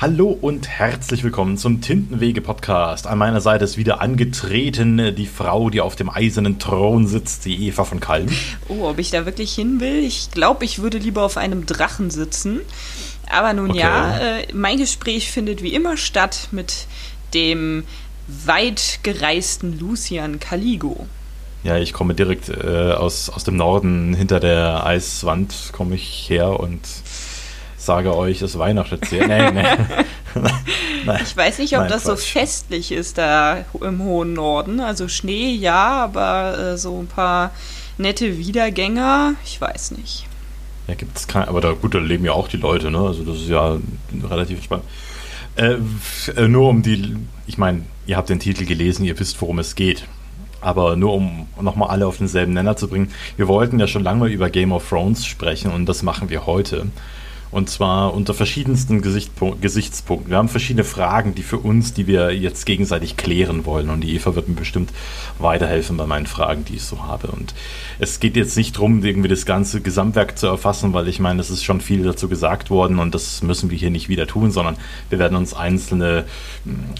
Hallo und herzlich willkommen zum Tintenwege-Podcast. An meiner Seite ist wieder angetreten die Frau, die auf dem eisernen Thron sitzt, die Eva von Kalm. Oh, ob ich da wirklich hin will? Ich glaube, ich würde lieber auf einem Drachen sitzen. Aber nun okay. ja, äh, mein Gespräch findet wie immer statt mit dem weit gereisten Lucian Caligo. Ja, ich komme direkt äh, aus, aus dem Norden, hinter der Eiswand komme ich her und sage euch, es weihnachtet sehr. Nee, nee. Nein, ich weiß nicht, ob Nein, das Quatsch. so festlich ist da im hohen Norden. Also Schnee ja, aber äh, so ein paar nette Wiedergänger, ich weiß nicht. Ja, gibt es kein, aber da, gut, da leben ja auch die Leute, ne? Also das ist ja relativ spannend. Äh, äh, nur um die, ich meine, ihr habt den Titel gelesen, ihr wisst, worum es geht. Aber nur um nochmal alle auf denselben Nenner zu bringen, wir wollten ja schon lange über Game of Thrones sprechen und das machen wir heute. Und zwar unter verschiedensten Gesichtspunkten. Wir haben verschiedene Fragen, die für uns, die wir jetzt gegenseitig klären wollen. Und die Eva wird mir bestimmt weiterhelfen bei meinen Fragen, die ich so habe. Und es geht jetzt nicht darum, irgendwie das ganze Gesamtwerk zu erfassen, weil ich meine, es ist schon viel dazu gesagt worden und das müssen wir hier nicht wieder tun, sondern wir werden uns einzelne,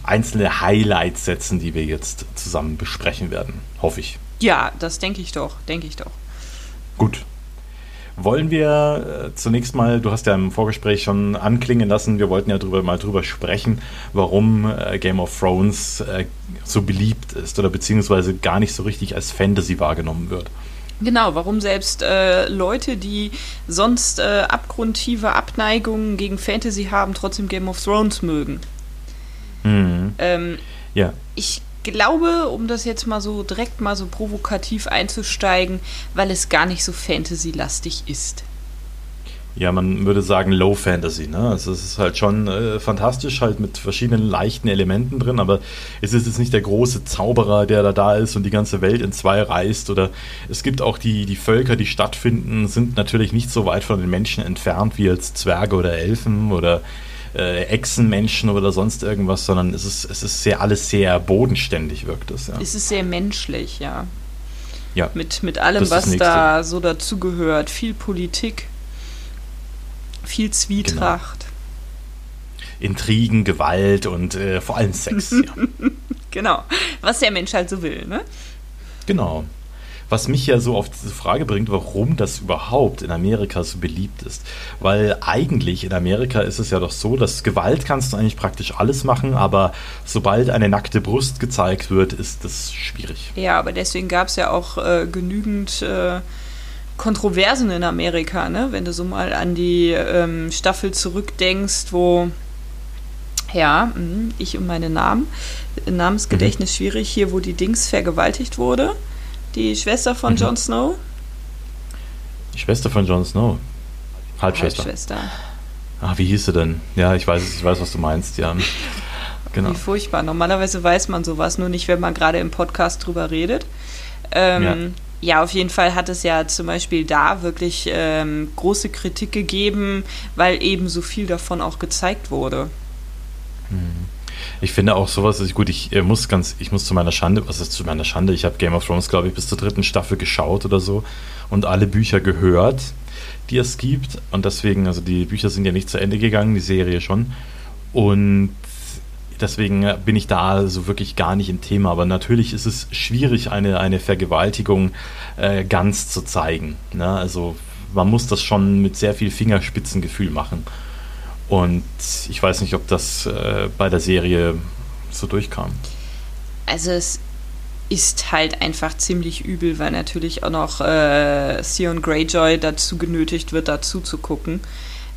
einzelne Highlights setzen, die wir jetzt zusammen besprechen werden. Hoffe ich. Ja, das denke ich doch, denke ich doch. Gut, wollen wir äh, zunächst mal, du hast ja im Vorgespräch schon anklingen lassen, wir wollten ja drüber, mal drüber sprechen, warum äh, Game of Thrones äh, so beliebt ist oder beziehungsweise gar nicht so richtig als Fantasy wahrgenommen wird. Genau, warum selbst äh, Leute, die sonst äh, abgrundtiefe Abneigungen gegen Fantasy haben, trotzdem Game of Thrones mögen. Mhm. Ähm, ja. Ich glaube, um das jetzt mal so direkt mal so provokativ einzusteigen, weil es gar nicht so Fantasy-lastig ist. Ja, man würde sagen Low Fantasy. Ne? Also es ist halt schon äh, fantastisch, halt mit verschiedenen leichten Elementen drin, aber es ist jetzt nicht der große Zauberer, der da da ist und die ganze Welt in zwei reißt. Oder es gibt auch die, die Völker, die stattfinden, sind natürlich nicht so weit von den Menschen entfernt wie jetzt Zwerge oder Elfen oder äh, Echsenmenschen oder sonst irgendwas, sondern es ist, es ist sehr, alles sehr bodenständig, wirkt es. Ja. Es ist sehr menschlich, ja. Ja. Mit, mit allem, was da so dazugehört. Viel Politik, viel Zwietracht. Genau. Intrigen, Gewalt und äh, vor allem Sex. ja. genau, was der Mensch halt so will, ne? Genau. Was mich ja so auf diese Frage bringt, warum das überhaupt in Amerika so beliebt ist. Weil eigentlich in Amerika ist es ja doch so, dass Gewalt kannst du eigentlich praktisch alles machen, aber sobald eine nackte Brust gezeigt wird, ist das schwierig. Ja, aber deswegen gab es ja auch äh, genügend äh, Kontroversen in Amerika, ne? Wenn du so mal an die ähm, Staffel zurückdenkst, wo ja, mhm, ich und meine Namen, Namensgedächtnis mhm. schwierig, hier, wo die Dings vergewaltigt wurde. Die Schwester von mhm. Jon Snow? Die Schwester von Jon Snow. Halbschwester. Halbschwester. Ah, wie hieß sie denn? Ja, ich weiß, ich weiß, was du meinst, ja. Genau. Wie furchtbar. Normalerweise weiß man sowas, nur nicht, wenn man gerade im Podcast drüber redet. Ähm, ja. ja. auf jeden Fall hat es ja zum Beispiel da wirklich ähm, große Kritik gegeben, weil eben so viel davon auch gezeigt wurde. Mhm. Ich finde auch sowas, also gut, ich äh, muss ganz, ich muss zu meiner Schande, was ist zu meiner Schande? Ich habe Game of Thrones, glaube ich, bis zur dritten Staffel geschaut oder so und alle Bücher gehört, die es gibt. Und deswegen, also die Bücher sind ja nicht zu Ende gegangen, die Serie schon. Und deswegen bin ich da so wirklich gar nicht im Thema. Aber natürlich ist es schwierig, eine, eine Vergewaltigung äh, ganz zu zeigen. Ne? Also man muss das schon mit sehr viel Fingerspitzengefühl machen. Und ich weiß nicht, ob das äh, bei der Serie so durchkam. Also es ist halt einfach ziemlich übel, weil natürlich auch noch äh, Theon Greyjoy dazu genötigt wird, dazu zu gucken.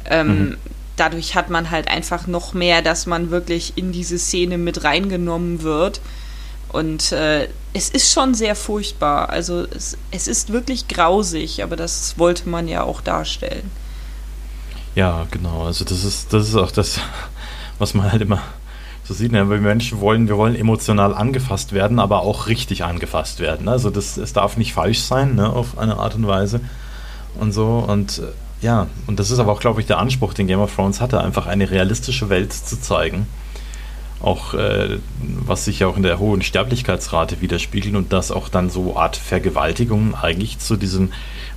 Ähm, mhm. Dadurch hat man halt einfach noch mehr, dass man wirklich in diese Szene mit reingenommen wird. Und äh, es ist schon sehr furchtbar. Also es, es ist wirklich grausig, aber das wollte man ja auch darstellen. Ja, genau. Also das ist, das ist auch das, was man halt immer so sieht. Ne? Wir Menschen wollen, wir wollen emotional angefasst werden, aber auch richtig angefasst werden. Also das, es darf nicht falsch sein, ne, auf eine Art und Weise. Und so. Und äh, ja, und das ist aber auch, glaube ich, der Anspruch, den Game of Thrones hatte, einfach eine realistische Welt zu zeigen. Auch äh, was sich ja auch in der hohen Sterblichkeitsrate widerspiegelt und dass auch dann so Art Vergewaltigungen eigentlich zu diesem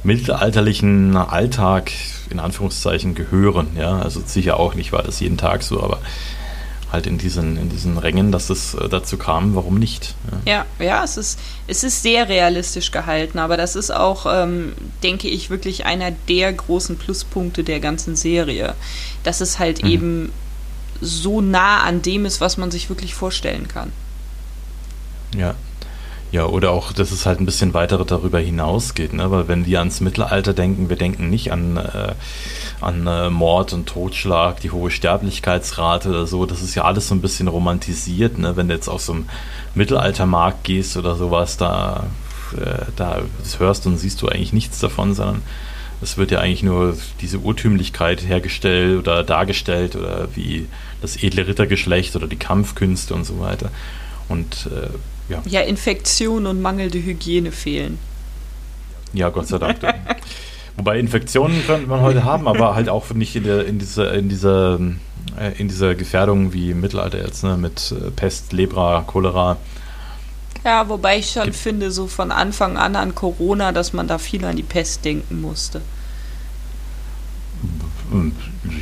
mittelalterlichen Alltag in Anführungszeichen gehören. Ja, also sicher auch nicht war das jeden Tag so, aber halt in diesen, in diesen Rängen, dass es äh, dazu kam, warum nicht? Ja, ja, ja es, ist, es ist sehr realistisch gehalten, aber das ist auch, ähm, denke ich, wirklich einer der großen Pluspunkte der ganzen Serie. Dass es halt mhm. eben so nah an dem ist, was man sich wirklich vorstellen kann. Ja, ja, oder auch, dass es halt ein bisschen weiter darüber hinausgeht, ne? Weil wenn wir ans Mittelalter denken, wir denken nicht an, äh, an äh, Mord und Totschlag, die hohe Sterblichkeitsrate oder so. Das ist ja alles so ein bisschen romantisiert, ne? Wenn du jetzt auf so einem Mittelaltermarkt gehst oder sowas, da, äh, da hörst und siehst du eigentlich nichts davon, sondern es wird ja eigentlich nur diese Urtümlichkeit hergestellt oder dargestellt oder wie das edle Rittergeschlecht oder die Kampfkünste und so weiter. Und äh, ja. ja, Infektion und mangelnde Hygiene fehlen. Ja, Gott sei Dank. Wobei Infektionen könnte man heute haben, aber halt auch nicht in, der, in, dieser, in, dieser, äh, in dieser Gefährdung wie im Mittelalter jetzt, ne? mit äh, Pest, Lepra, Cholera. Ja, wobei ich schon Gibt finde, so von Anfang an an Corona, dass man da viel an die Pest denken musste.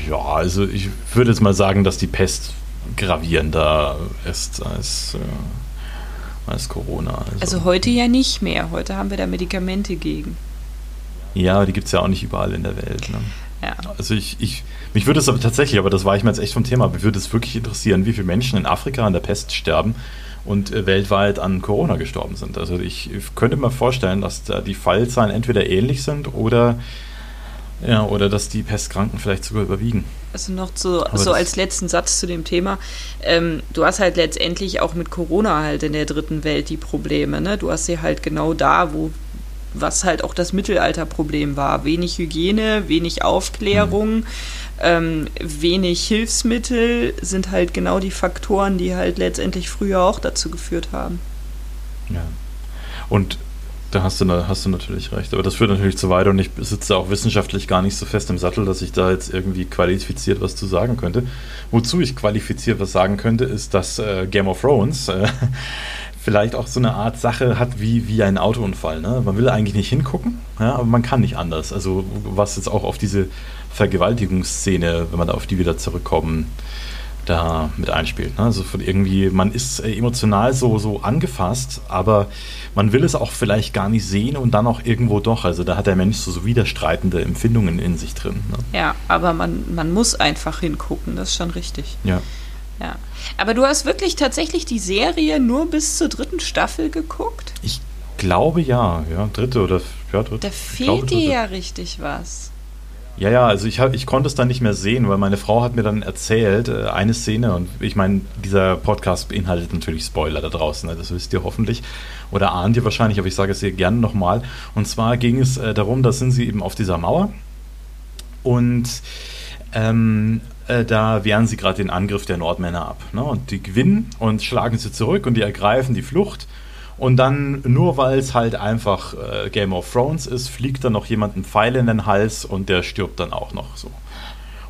Ja, also ich würde jetzt mal sagen, dass die Pest gravierender ist als. Äh, als Corona. Also. also heute ja nicht mehr. Heute haben wir da Medikamente gegen. Ja, die gibt es ja auch nicht überall in der Welt. Ne? Ja. Also ich, ich, mich würde es aber tatsächlich, aber das war ich mir jetzt echt vom Thema, mich würde es wirklich interessieren, wie viele Menschen in Afrika an der Pest sterben und äh, weltweit an Corona gestorben sind. Also ich, ich könnte mir vorstellen, dass da die Fallzahlen entweder ähnlich sind oder ja, oder dass die Pestkranken vielleicht sogar überwiegen. Also noch so, so als letzten Satz zu dem Thema. Ähm, du hast halt letztendlich auch mit Corona halt in der dritten Welt die Probleme. Ne? Du hast sie halt genau da, wo was halt auch das Mittelalterproblem war. Wenig Hygiene, wenig Aufklärung, mhm. ähm, wenig Hilfsmittel sind halt genau die Faktoren, die halt letztendlich früher auch dazu geführt haben. Ja. Und da hast du, hast du natürlich recht. Aber das führt natürlich zu weit und ich sitze auch wissenschaftlich gar nicht so fest im Sattel, dass ich da jetzt irgendwie qualifiziert was zu sagen könnte. Wozu ich qualifiziert was sagen könnte, ist, dass äh, Game of Thrones äh, vielleicht auch so eine Art Sache hat wie, wie ein Autounfall. Ne? Man will eigentlich nicht hingucken, ja, aber man kann nicht anders. Also was jetzt auch auf diese Vergewaltigungsszene, wenn man da auf die wieder zurückkommen, da mit einspielt. Ne? Also von irgendwie, man ist äh, emotional so, so angefasst, aber man will es auch vielleicht gar nicht sehen und dann auch irgendwo doch. Also da hat der Mensch so, so widerstreitende Empfindungen in sich drin. Ne? Ja, aber man, man muss einfach hingucken, das ist schon richtig. Ja. Ja. Aber du hast wirklich tatsächlich die Serie nur bis zur dritten Staffel geguckt? Ich glaube ja, ja, dritte oder ja, dritte. Da fehlt dir ja richtig was. Ja, ja, also ich, ich konnte es dann nicht mehr sehen, weil meine Frau hat mir dann erzählt, äh, eine Szene, und ich meine, dieser Podcast beinhaltet natürlich Spoiler da draußen, ne, das wisst ihr hoffentlich, oder ahnt ihr wahrscheinlich, aber ich sage es ihr gerne nochmal. Und zwar ging es äh, darum, da sind sie eben auf dieser Mauer und ähm, äh, da wehren sie gerade den Angriff der Nordmänner ab. Ne? Und die gewinnen und schlagen sie zurück und die ergreifen die Flucht und dann, nur weil es halt einfach äh, Game of Thrones ist, fliegt dann noch jemand einen Pfeil in den Hals und der stirbt dann auch noch so.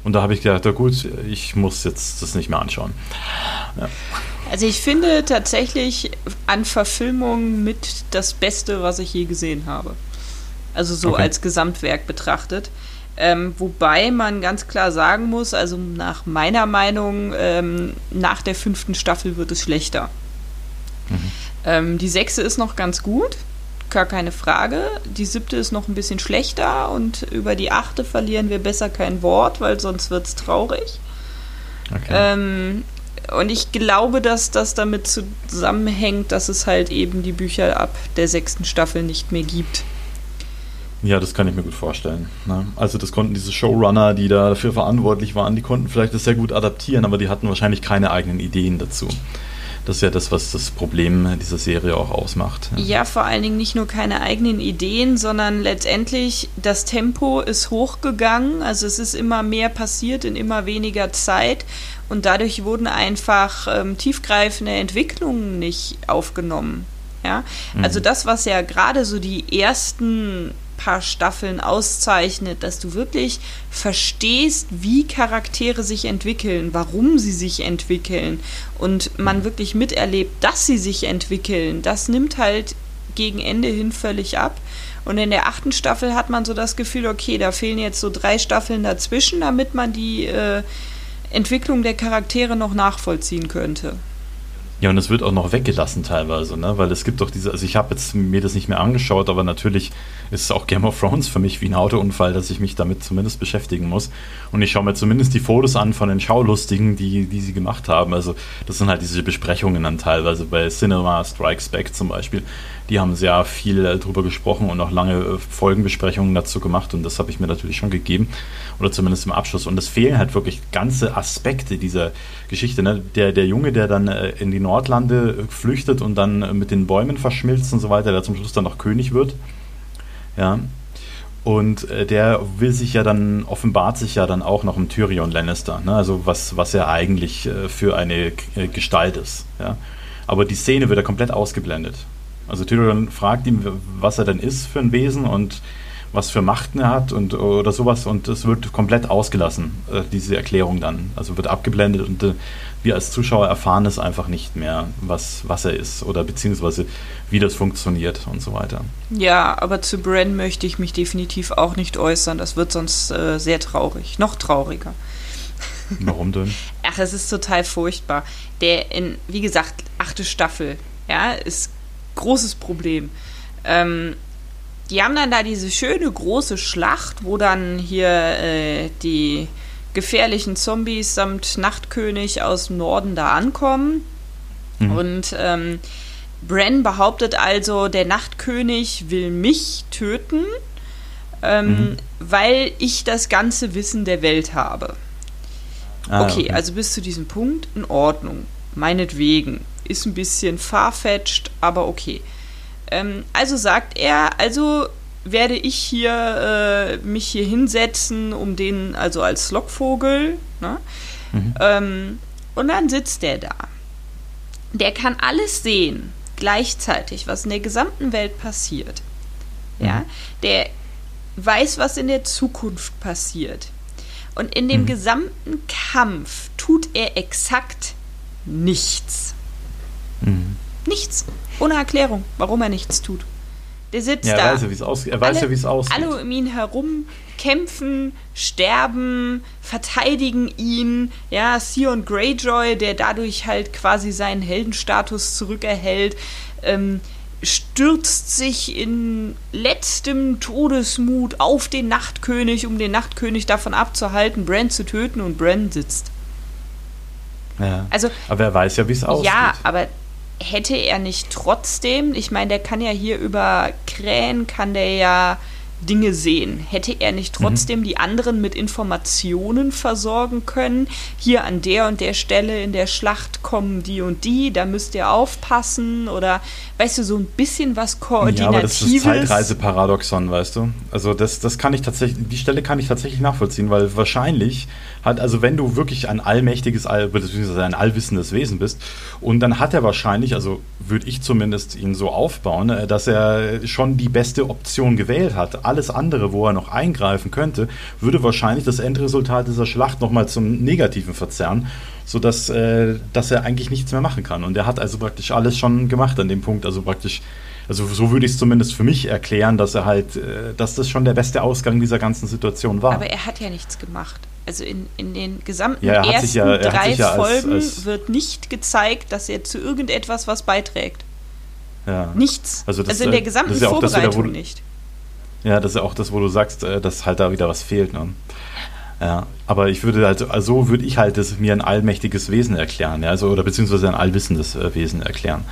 Und da habe ich gedacht, ja gut, ich muss jetzt das nicht mehr anschauen. Ja. Also ich finde tatsächlich an Verfilmungen mit das Beste, was ich je gesehen habe. Also so okay. als Gesamtwerk betrachtet. Ähm, wobei man ganz klar sagen muss, also nach meiner Meinung, ähm, nach der fünften Staffel wird es schlechter. Mhm. Ähm, die sechste ist noch ganz gut, gar keine Frage. Die siebte ist noch ein bisschen schlechter und über die achte verlieren wir besser kein Wort, weil sonst wird es traurig. Okay. Ähm, und ich glaube, dass das damit zusammenhängt, dass es halt eben die Bücher ab der sechsten Staffel nicht mehr gibt. Ja, das kann ich mir gut vorstellen. Ne? Also das konnten diese Showrunner, die da dafür verantwortlich waren, die konnten vielleicht das sehr gut adaptieren, aber die hatten wahrscheinlich keine eigenen Ideen dazu. Das ist ja das, was das Problem dieser Serie auch ausmacht. Ja. ja, vor allen Dingen nicht nur keine eigenen Ideen, sondern letztendlich das Tempo ist hochgegangen. Also es ist immer mehr passiert in immer weniger Zeit und dadurch wurden einfach ähm, tiefgreifende Entwicklungen nicht aufgenommen. Ja, also mhm. das, was ja gerade so die ersten paar Staffeln auszeichnet, dass du wirklich verstehst, wie Charaktere sich entwickeln, warum sie sich entwickeln und man wirklich miterlebt, dass sie sich entwickeln. Das nimmt halt gegen Ende hin völlig ab. Und in der achten Staffel hat man so das Gefühl, okay, da fehlen jetzt so drei Staffeln dazwischen, damit man die äh, Entwicklung der Charaktere noch nachvollziehen könnte. Ja, und es wird auch noch weggelassen teilweise, ne? Weil es gibt doch diese, also ich habe jetzt mir das nicht mehr angeschaut, aber natürlich ist auch Game of Thrones für mich wie ein Autounfall, dass ich mich damit zumindest beschäftigen muss. Und ich schaue mir zumindest die Fotos an von den Schaulustigen, die, die sie gemacht haben. Also das sind halt diese Besprechungen dann teilweise bei Cinema Strikes Back zum Beispiel. Die haben sehr viel äh, drüber gesprochen und auch lange äh, Folgenbesprechungen dazu gemacht und das habe ich mir natürlich schon gegeben oder zumindest im Abschluss. Und es fehlen halt wirklich ganze Aspekte dieser Geschichte. Ne? Der, der Junge, der dann äh, in die Nordlande flüchtet und dann mit den Bäumen verschmilzt und so weiter, der zum Schluss dann noch König wird. Ja. Und der will sich ja dann, offenbart sich ja dann auch noch im Tyrion Lannister, ne? also was, was er eigentlich für eine Gestalt ist. Ja? Aber die Szene wird ja komplett ausgeblendet. Also Tyrion fragt ihn, was er denn ist für ein Wesen und was für Machten er hat und oder sowas und es wird komplett ausgelassen, äh, diese Erklärung dann. Also wird abgeblendet und äh, wir als Zuschauer erfahren es einfach nicht mehr, was, was er ist oder beziehungsweise wie das funktioniert und so weiter. Ja, aber zu Bren möchte ich mich definitiv auch nicht äußern. Das wird sonst äh, sehr traurig. Noch trauriger. Warum denn? Ach, es ist total furchtbar. Der in, wie gesagt, achte Staffel, ja, ist großes Problem. Ähm, die haben dann da diese schöne große Schlacht, wo dann hier äh, die gefährlichen Zombies samt Nachtkönig aus dem Norden da ankommen. Mhm. Und ähm, Bran behauptet also, der Nachtkönig will mich töten, ähm, mhm. weil ich das ganze Wissen der Welt habe. Ah, okay, okay, also bis zu diesem Punkt in Ordnung. Meinetwegen. Ist ein bisschen farfetched, aber okay. Ähm, also sagt er, also werde ich hier äh, mich hier hinsetzen, um den, also als Lockvogel, ne? Mhm. Ähm, und dann sitzt der da. Der kann alles sehen, gleichzeitig, was in der gesamten Welt passiert. Ja, mhm. der weiß, was in der Zukunft passiert. Und in dem mhm. gesamten Kampf tut er exakt nichts. Mhm. Nichts. Ohne Erklärung, warum er nichts tut. Der sitzt ja, da. Weiß ja, aus, er weiß alle, ja, wie es aussieht. Alle um ihn herum kämpfen, sterben, verteidigen ihn. Ja, Theon Greyjoy, der dadurch halt quasi seinen Heldenstatus zurückerhält, ähm, stürzt sich in letztem Todesmut auf den Nachtkönig, um den Nachtkönig davon abzuhalten, Bran zu töten und Bran sitzt. Ja. Also, aber er weiß ja, wie es aussieht. Ja, aber hätte er nicht trotzdem, ich meine, der kann ja hier über Krähen, kann der ja Dinge sehen. Hätte er nicht trotzdem mhm. die anderen mit Informationen versorgen können? Hier an der und der Stelle in der Schlacht kommen die und die, da müsst ihr aufpassen oder weißt du, so ein bisschen was Koordinatives. Ja, aber das ist das Zeitreiseparadoxon, weißt du? Also das, das kann ich tatsächlich, die Stelle kann ich tatsächlich nachvollziehen, weil wahrscheinlich hat, also wenn du wirklich ein allmächtiges, beziehungsweise ein allwissendes Wesen bist und dann hat er wahrscheinlich, also würde ich zumindest ihn so aufbauen, äh, dass er schon die beste Option gewählt hat alles andere, wo er noch eingreifen könnte, würde wahrscheinlich das Endresultat dieser Schlacht nochmal zum Negativen verzerren, sodass äh, dass er eigentlich nichts mehr machen kann. Und er hat also praktisch alles schon gemacht an dem Punkt, also praktisch also so würde ich es zumindest für mich erklären, dass er halt, äh, dass das schon der beste Ausgang dieser ganzen Situation war. Aber er hat ja nichts gemacht. Also in, in den gesamten ja, ersten ja, drei ja Folgen als, als wird nicht gezeigt, dass er zu irgendetwas was beiträgt. Ja. Nichts. Also, das, also in der gesamten Vorbereitung das wieder, nicht. Ja, das ist auch das, wo du sagst, äh, dass halt da wieder was fehlt. Ne? Ja, aber ich würde halt, also würde ich halt das mir ein allmächtiges Wesen erklären, ja, also, oder beziehungsweise ein allwissendes äh, Wesen erklären.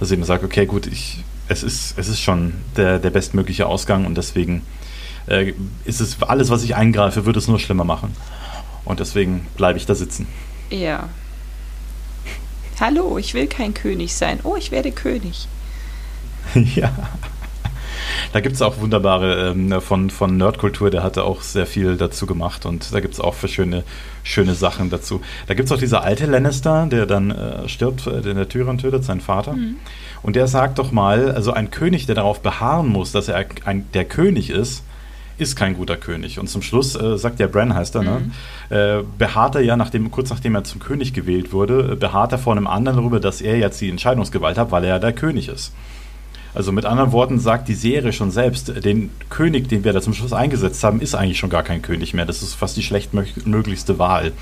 Dass ich mir sage, okay, gut, ich, es ist, es ist schon der, der bestmögliche Ausgang und deswegen äh, ist es alles, was ich eingreife, würde es nur schlimmer machen. Und deswegen bleibe ich da sitzen. Ja. Hallo, ich will kein König sein. Oh, ich werde König. ja. Da gibt es auch wunderbare ähm, von, von Nerdkultur, der hatte auch sehr viel dazu gemacht und da gibt es auch für schöne, schöne Sachen dazu. Da gibt es auch dieser alte Lannister, der dann äh, stirbt, äh, der der Tyrion tötet, sein Vater. Mhm. Und der sagt doch mal, also ein König, der darauf beharren muss, dass er ein, der König ist, ist kein guter König. Und zum Schluss, äh, sagt ja Bran heißt er, ne? mhm. ne? äh, beharrt er ja, nachdem, kurz nachdem er zum König gewählt wurde, beharrt er vor einem anderen darüber, dass er jetzt die Entscheidungsgewalt hat, weil er ja der König ist. Also mit anderen Worten sagt die Serie schon selbst, den König, den wir da zum Schluss eingesetzt haben, ist eigentlich schon gar kein König mehr. Das ist fast die schlechtmöglichste Wahl.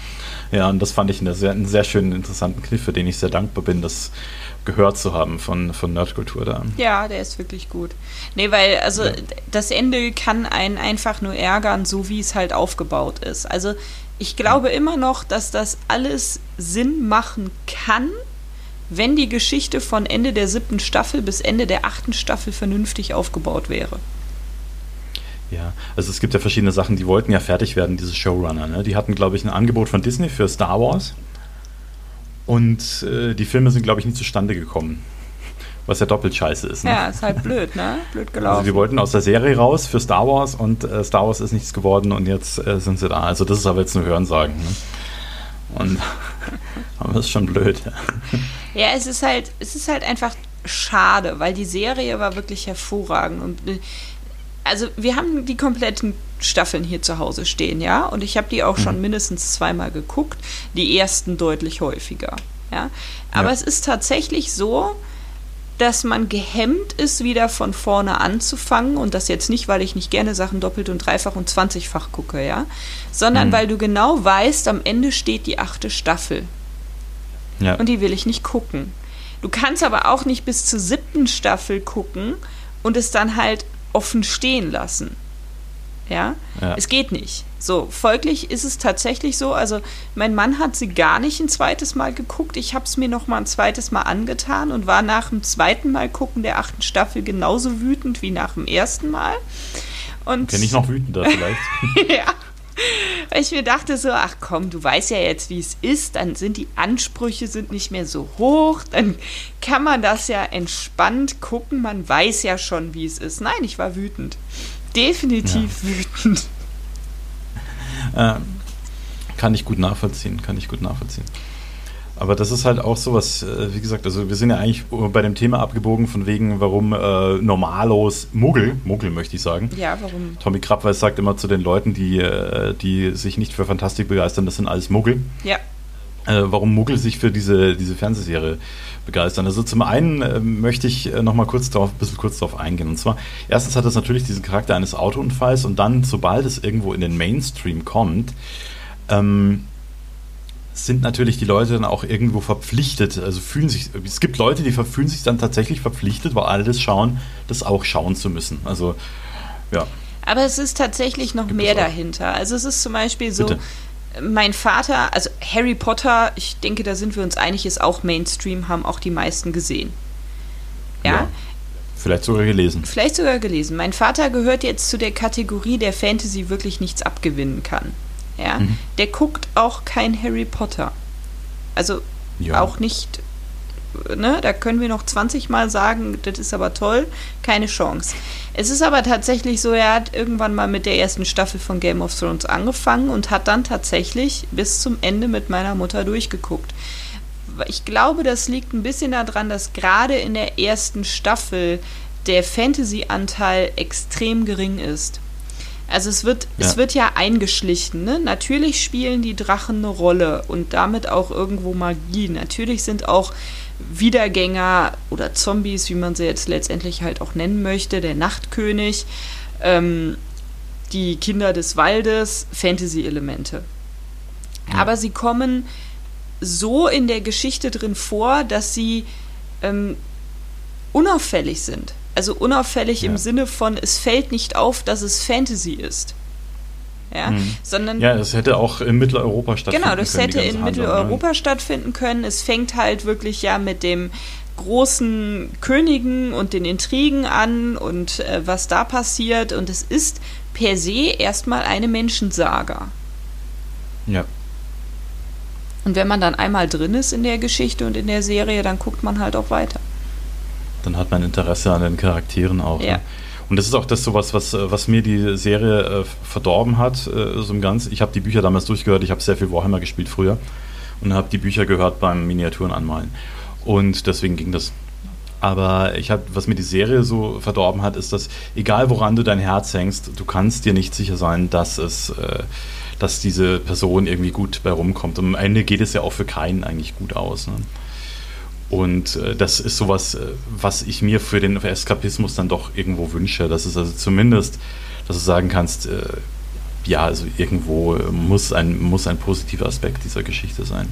Ja, und das fand ich einen sehr, einen sehr schönen, interessanten Kniff, für den ich sehr dankbar bin, das gehört zu haben von, von Nerdkultur da. Ja, der ist wirklich gut. Nee, weil, also ja. das Ende kann einen einfach nur ärgern, so wie es halt aufgebaut ist. Also ich glaube ja. immer noch, dass das alles Sinn machen kann, wenn die Geschichte von Ende der siebten Staffel bis Ende der achten Staffel vernünftig aufgebaut wäre. Ja, also es gibt ja verschiedene Sachen, die wollten ja fertig werden, diese Showrunner. Ne? Die hatten, glaube ich, ein Angebot von Disney für Star Wars. Und äh, die Filme sind, glaube ich, nie zustande gekommen. Was ja doppelt scheiße ist. Ne? Ja, ist halt blöd, ne? Blöd gelaufen. Also die wollten aus der Serie raus für Star Wars und äh, Star Wars ist nichts geworden und jetzt äh, sind sie da. Also das ist aber jetzt nur Hörensagen. Ne? Und aber das ist schon blöd. Ja, es ist halt, es ist halt einfach schade, weil die Serie war wirklich hervorragend. Und äh, also wir haben die kompletten Staffeln hier zu Hause stehen, ja, und ich habe die auch schon mhm. mindestens zweimal geguckt, die ersten deutlich häufiger, ja. Aber ja. es ist tatsächlich so, dass man gehemmt ist, wieder von vorne anzufangen und das jetzt nicht, weil ich nicht gerne Sachen doppelt und dreifach und zwanzigfach gucke, ja, sondern mhm. weil du genau weißt, am Ende steht die achte Staffel. Ja. Und die will ich nicht gucken. Du kannst aber auch nicht bis zur siebten Staffel gucken und es dann halt offen stehen lassen. Ja? ja? Es geht nicht. So, folglich ist es tatsächlich so, also mein Mann hat sie gar nicht ein zweites Mal geguckt. Ich habe es mir noch mal ein zweites Mal angetan und war nach dem zweiten Mal gucken der achten Staffel genauso wütend wie nach dem ersten Mal. Und Kenne ich noch wütender vielleicht. ja. Weil ich mir dachte so, ach komm, du weißt ja jetzt, wie es ist, dann sind die Ansprüche sind nicht mehr so hoch, dann kann man das ja entspannt gucken, man weiß ja schon, wie es ist. Nein, ich war wütend. Definitiv ja. wütend. Ähm, kann ich gut nachvollziehen, kann ich gut nachvollziehen. Aber das ist halt auch sowas, äh, wie gesagt, also wir sind ja eigentlich bei dem Thema abgebogen, von wegen, warum äh, Normalos, Muggel, Muggel möchte ich sagen. Ja, warum? Tommy Krabweis sagt immer zu den Leuten, die, äh, die sich nicht für Fantastik begeistern, das sind alles Muggel. Ja. Äh, warum Muggel sich für diese, diese Fernsehserie begeistern. Also zum einen äh, möchte ich äh, noch mal kurz darauf, ein bisschen kurz darauf eingehen. Und zwar, erstens hat es natürlich diesen Charakter eines Autounfalls und dann, sobald es irgendwo in den Mainstream kommt, ähm, sind natürlich die Leute dann auch irgendwo verpflichtet, also fühlen sich, es gibt Leute, die fühlen sich dann tatsächlich verpflichtet, weil alle das schauen, das auch schauen zu müssen. Also, ja. Aber es ist tatsächlich noch gibt mehr dahinter. Also es ist zum Beispiel so, Bitte mein Vater, also Harry Potter, ich denke, da sind wir uns einig, ist auch Mainstream, haben auch die meisten gesehen. Ja? ja. Vielleicht sogar gelesen. Vielleicht sogar gelesen. Mein Vater gehört jetzt zu der Kategorie, der Fantasy wirklich nichts abgewinnen kann. Ja? Mhm. Der guckt auch kein Harry Potter. Also ja. auch nicht ne, da können wir noch 20 Mal sagen, das ist aber toll, keine Chance. Es ist aber tatsächlich so, er hat irgendwann mal mit der ersten Staffel von Game of Thrones angefangen und hat dann tatsächlich bis zum Ende mit meiner Mutter durchgeguckt. Ich glaube, das liegt ein bisschen daran, dass gerade in der ersten Staffel der Fantasy-Anteil extrem gering ist. Also es wird, ja. es wird ja eingeschlichen. Ne? Natürlich spielen die Drachen eine Rolle und damit auch irgendwo Magie. Natürlich sind auch Wiedergänger oder Zombies, wie man sie jetzt letztendlich halt auch nennen möchte, der Nachtkönig, ähm, die Kinder des Waldes, Fantasy-Elemente. Ja. Aber sie kommen so in der Geschichte drin vor, dass sie ähm, unauffällig sind. Also unauffällig ja. im Sinne von, es fällt nicht auf, dass es Fantasy ist ja, mhm. sondern ja, es hätte auch in Mitteleuropa stattfinden können. Genau, das hätte in Mitteleuropa ne? stattfinden können. Es fängt halt wirklich ja mit dem großen Königen und den Intrigen an und äh, was da passiert und es ist per se erstmal eine Menschensaga. Ja. Und wenn man dann einmal drin ist in der Geschichte und in der Serie, dann guckt man halt auch weiter. Dann hat man Interesse an den Charakteren auch. Ja. Ne? Und das ist auch das sowas, was, was mir die Serie äh, verdorben hat, äh, so im Ganzen. Ich habe die Bücher damals durchgehört, ich habe sehr viel Warhammer gespielt früher und habe die Bücher gehört beim Miniaturen anmalen. Und deswegen ging das. Aber ich hab, was mir die Serie so verdorben hat, ist, dass egal woran du dein Herz hängst, du kannst dir nicht sicher sein, dass es, äh, dass diese Person irgendwie gut bei rumkommt. Und am Ende geht es ja auch für keinen eigentlich gut aus. Ne? Und äh, das ist sowas, äh, was ich mir für den Eskapismus dann doch irgendwo wünsche. Das ist also zumindest, dass du sagen kannst, äh, ja, also irgendwo muss ein, muss ein positiver Aspekt dieser Geschichte sein.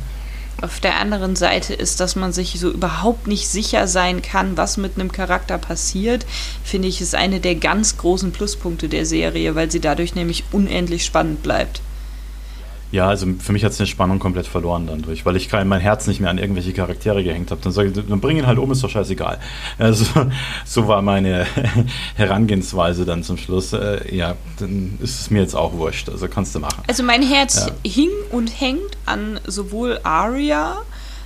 Auf der anderen Seite ist, dass man sich so überhaupt nicht sicher sein kann, was mit einem Charakter passiert, finde ich, ist eine der ganz großen Pluspunkte der Serie, weil sie dadurch nämlich unendlich spannend bleibt. Ja, also für mich hat es eine Spannung komplett verloren dann durch, weil ich kein, mein Herz nicht mehr an irgendwelche Charaktere gehängt habe. Dann sage ich, dann bring ihn halt um, ist doch scheißegal. Also, so war meine Herangehensweise dann zum Schluss. Äh, ja, dann ist es mir jetzt auch wurscht. Also kannst du machen. Also mein Herz ja. hing und hängt an sowohl Arya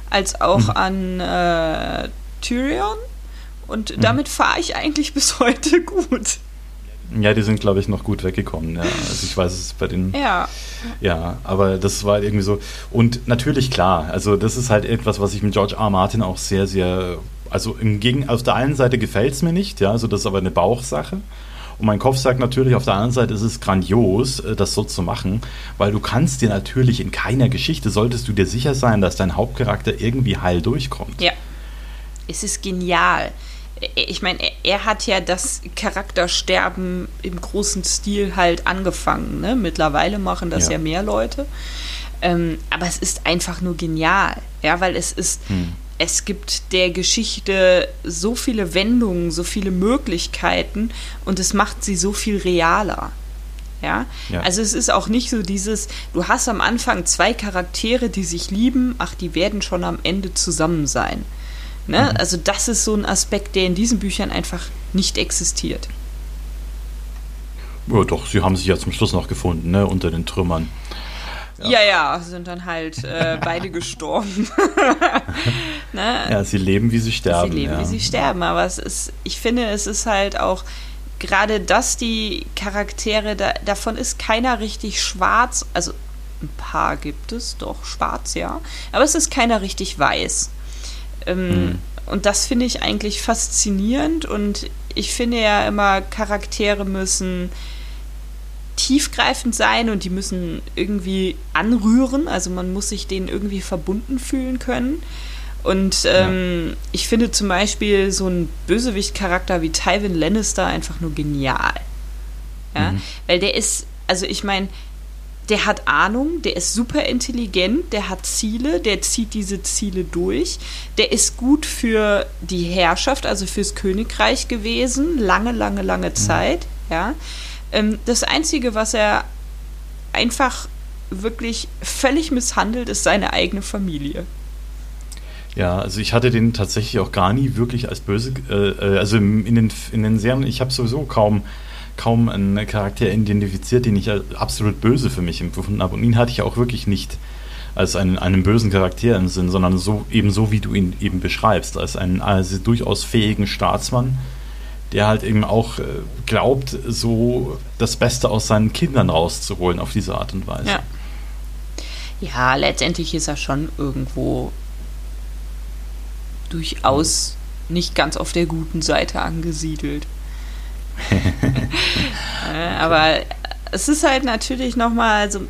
als auch mhm. an äh, Tyrion. Und mhm. damit fahre ich eigentlich bis heute gut. Ja, die sind, glaube ich, noch gut weggekommen. Ja. Also ich weiß es bei den. Ja. Ja, aber das war irgendwie so. Und natürlich klar, also das ist halt etwas, was ich mit George R. Martin auch sehr, sehr. Also im Gegen, auf der einen Seite gefällt es mir nicht, ja, also das ist aber eine Bauchsache. Und mein Kopf sagt natürlich, auf der anderen Seite ist es grandios, äh, das so zu machen, weil du kannst dir natürlich in keiner Geschichte, solltest du dir sicher sein, dass dein Hauptcharakter irgendwie heil durchkommt. Ja. Es ist genial ich meine, er hat ja das Charaktersterben im großen Stil halt angefangen. Ne? Mittlerweile machen das ja, ja mehr Leute. Ähm, aber es ist einfach nur genial, ja, weil es ist, hm. es gibt der Geschichte so viele Wendungen, so viele Möglichkeiten und es macht sie so viel realer. Ja? ja? Also es ist auch nicht so dieses, du hast am Anfang zwei Charaktere, die sich lieben, ach, die werden schon am Ende zusammen sein. Ne? Mhm. Also das ist so ein Aspekt, der in diesen Büchern einfach nicht existiert. Ja, doch, sie haben sich ja zum Schluss noch gefunden, ne, unter den Trümmern. Ja, ja, ja sind dann halt äh, beide gestorben. ne? Ja, sie leben, wie sie sterben. Sie leben, ja. wie sie sterben, aber es ist, ich finde, es ist halt auch gerade das, die Charaktere, da, davon ist keiner richtig schwarz, also ein paar gibt es, doch schwarz, ja, aber es ist keiner richtig weiß. Ähm, mhm. Und das finde ich eigentlich faszinierend und ich finde ja immer, Charaktere müssen tiefgreifend sein und die müssen irgendwie anrühren, also man muss sich denen irgendwie verbunden fühlen können. Und ähm, ja. ich finde zum Beispiel so ein Bösewicht-Charakter wie Tywin Lannister einfach nur genial. Ja? Mhm. Weil der ist, also ich meine, der hat Ahnung, der ist super intelligent, der hat Ziele, der zieht diese Ziele durch, der ist gut für die Herrschaft, also fürs Königreich gewesen, lange, lange, lange mhm. Zeit, ja. Ähm, das Einzige, was er einfach wirklich völlig misshandelt, ist seine eigene Familie. Ja, also ich hatte den tatsächlich auch gar nie wirklich als böse, äh, äh also in den, in den Serien, ich habe sowieso kaum kaum einen Charakter identifiziert, den ich absolut böse für mich empfunden habe. Und ihn hatte ich auch wirklich nicht als einen, einen bösen Charakter im Sinn, sondern so eben so, wie du ihn eben beschreibst, als einen also durchaus fähigen Staatsmann, der halt eben auch äh, glaubt, so das Beste aus seinen Kindern rauszuholen auf diese Art und Weise. Ja. Ja, letztendlich ist er schon irgendwo durchaus nicht ganz auf der guten Seite angesiedelt. Aber es ist halt natürlich nochmal, also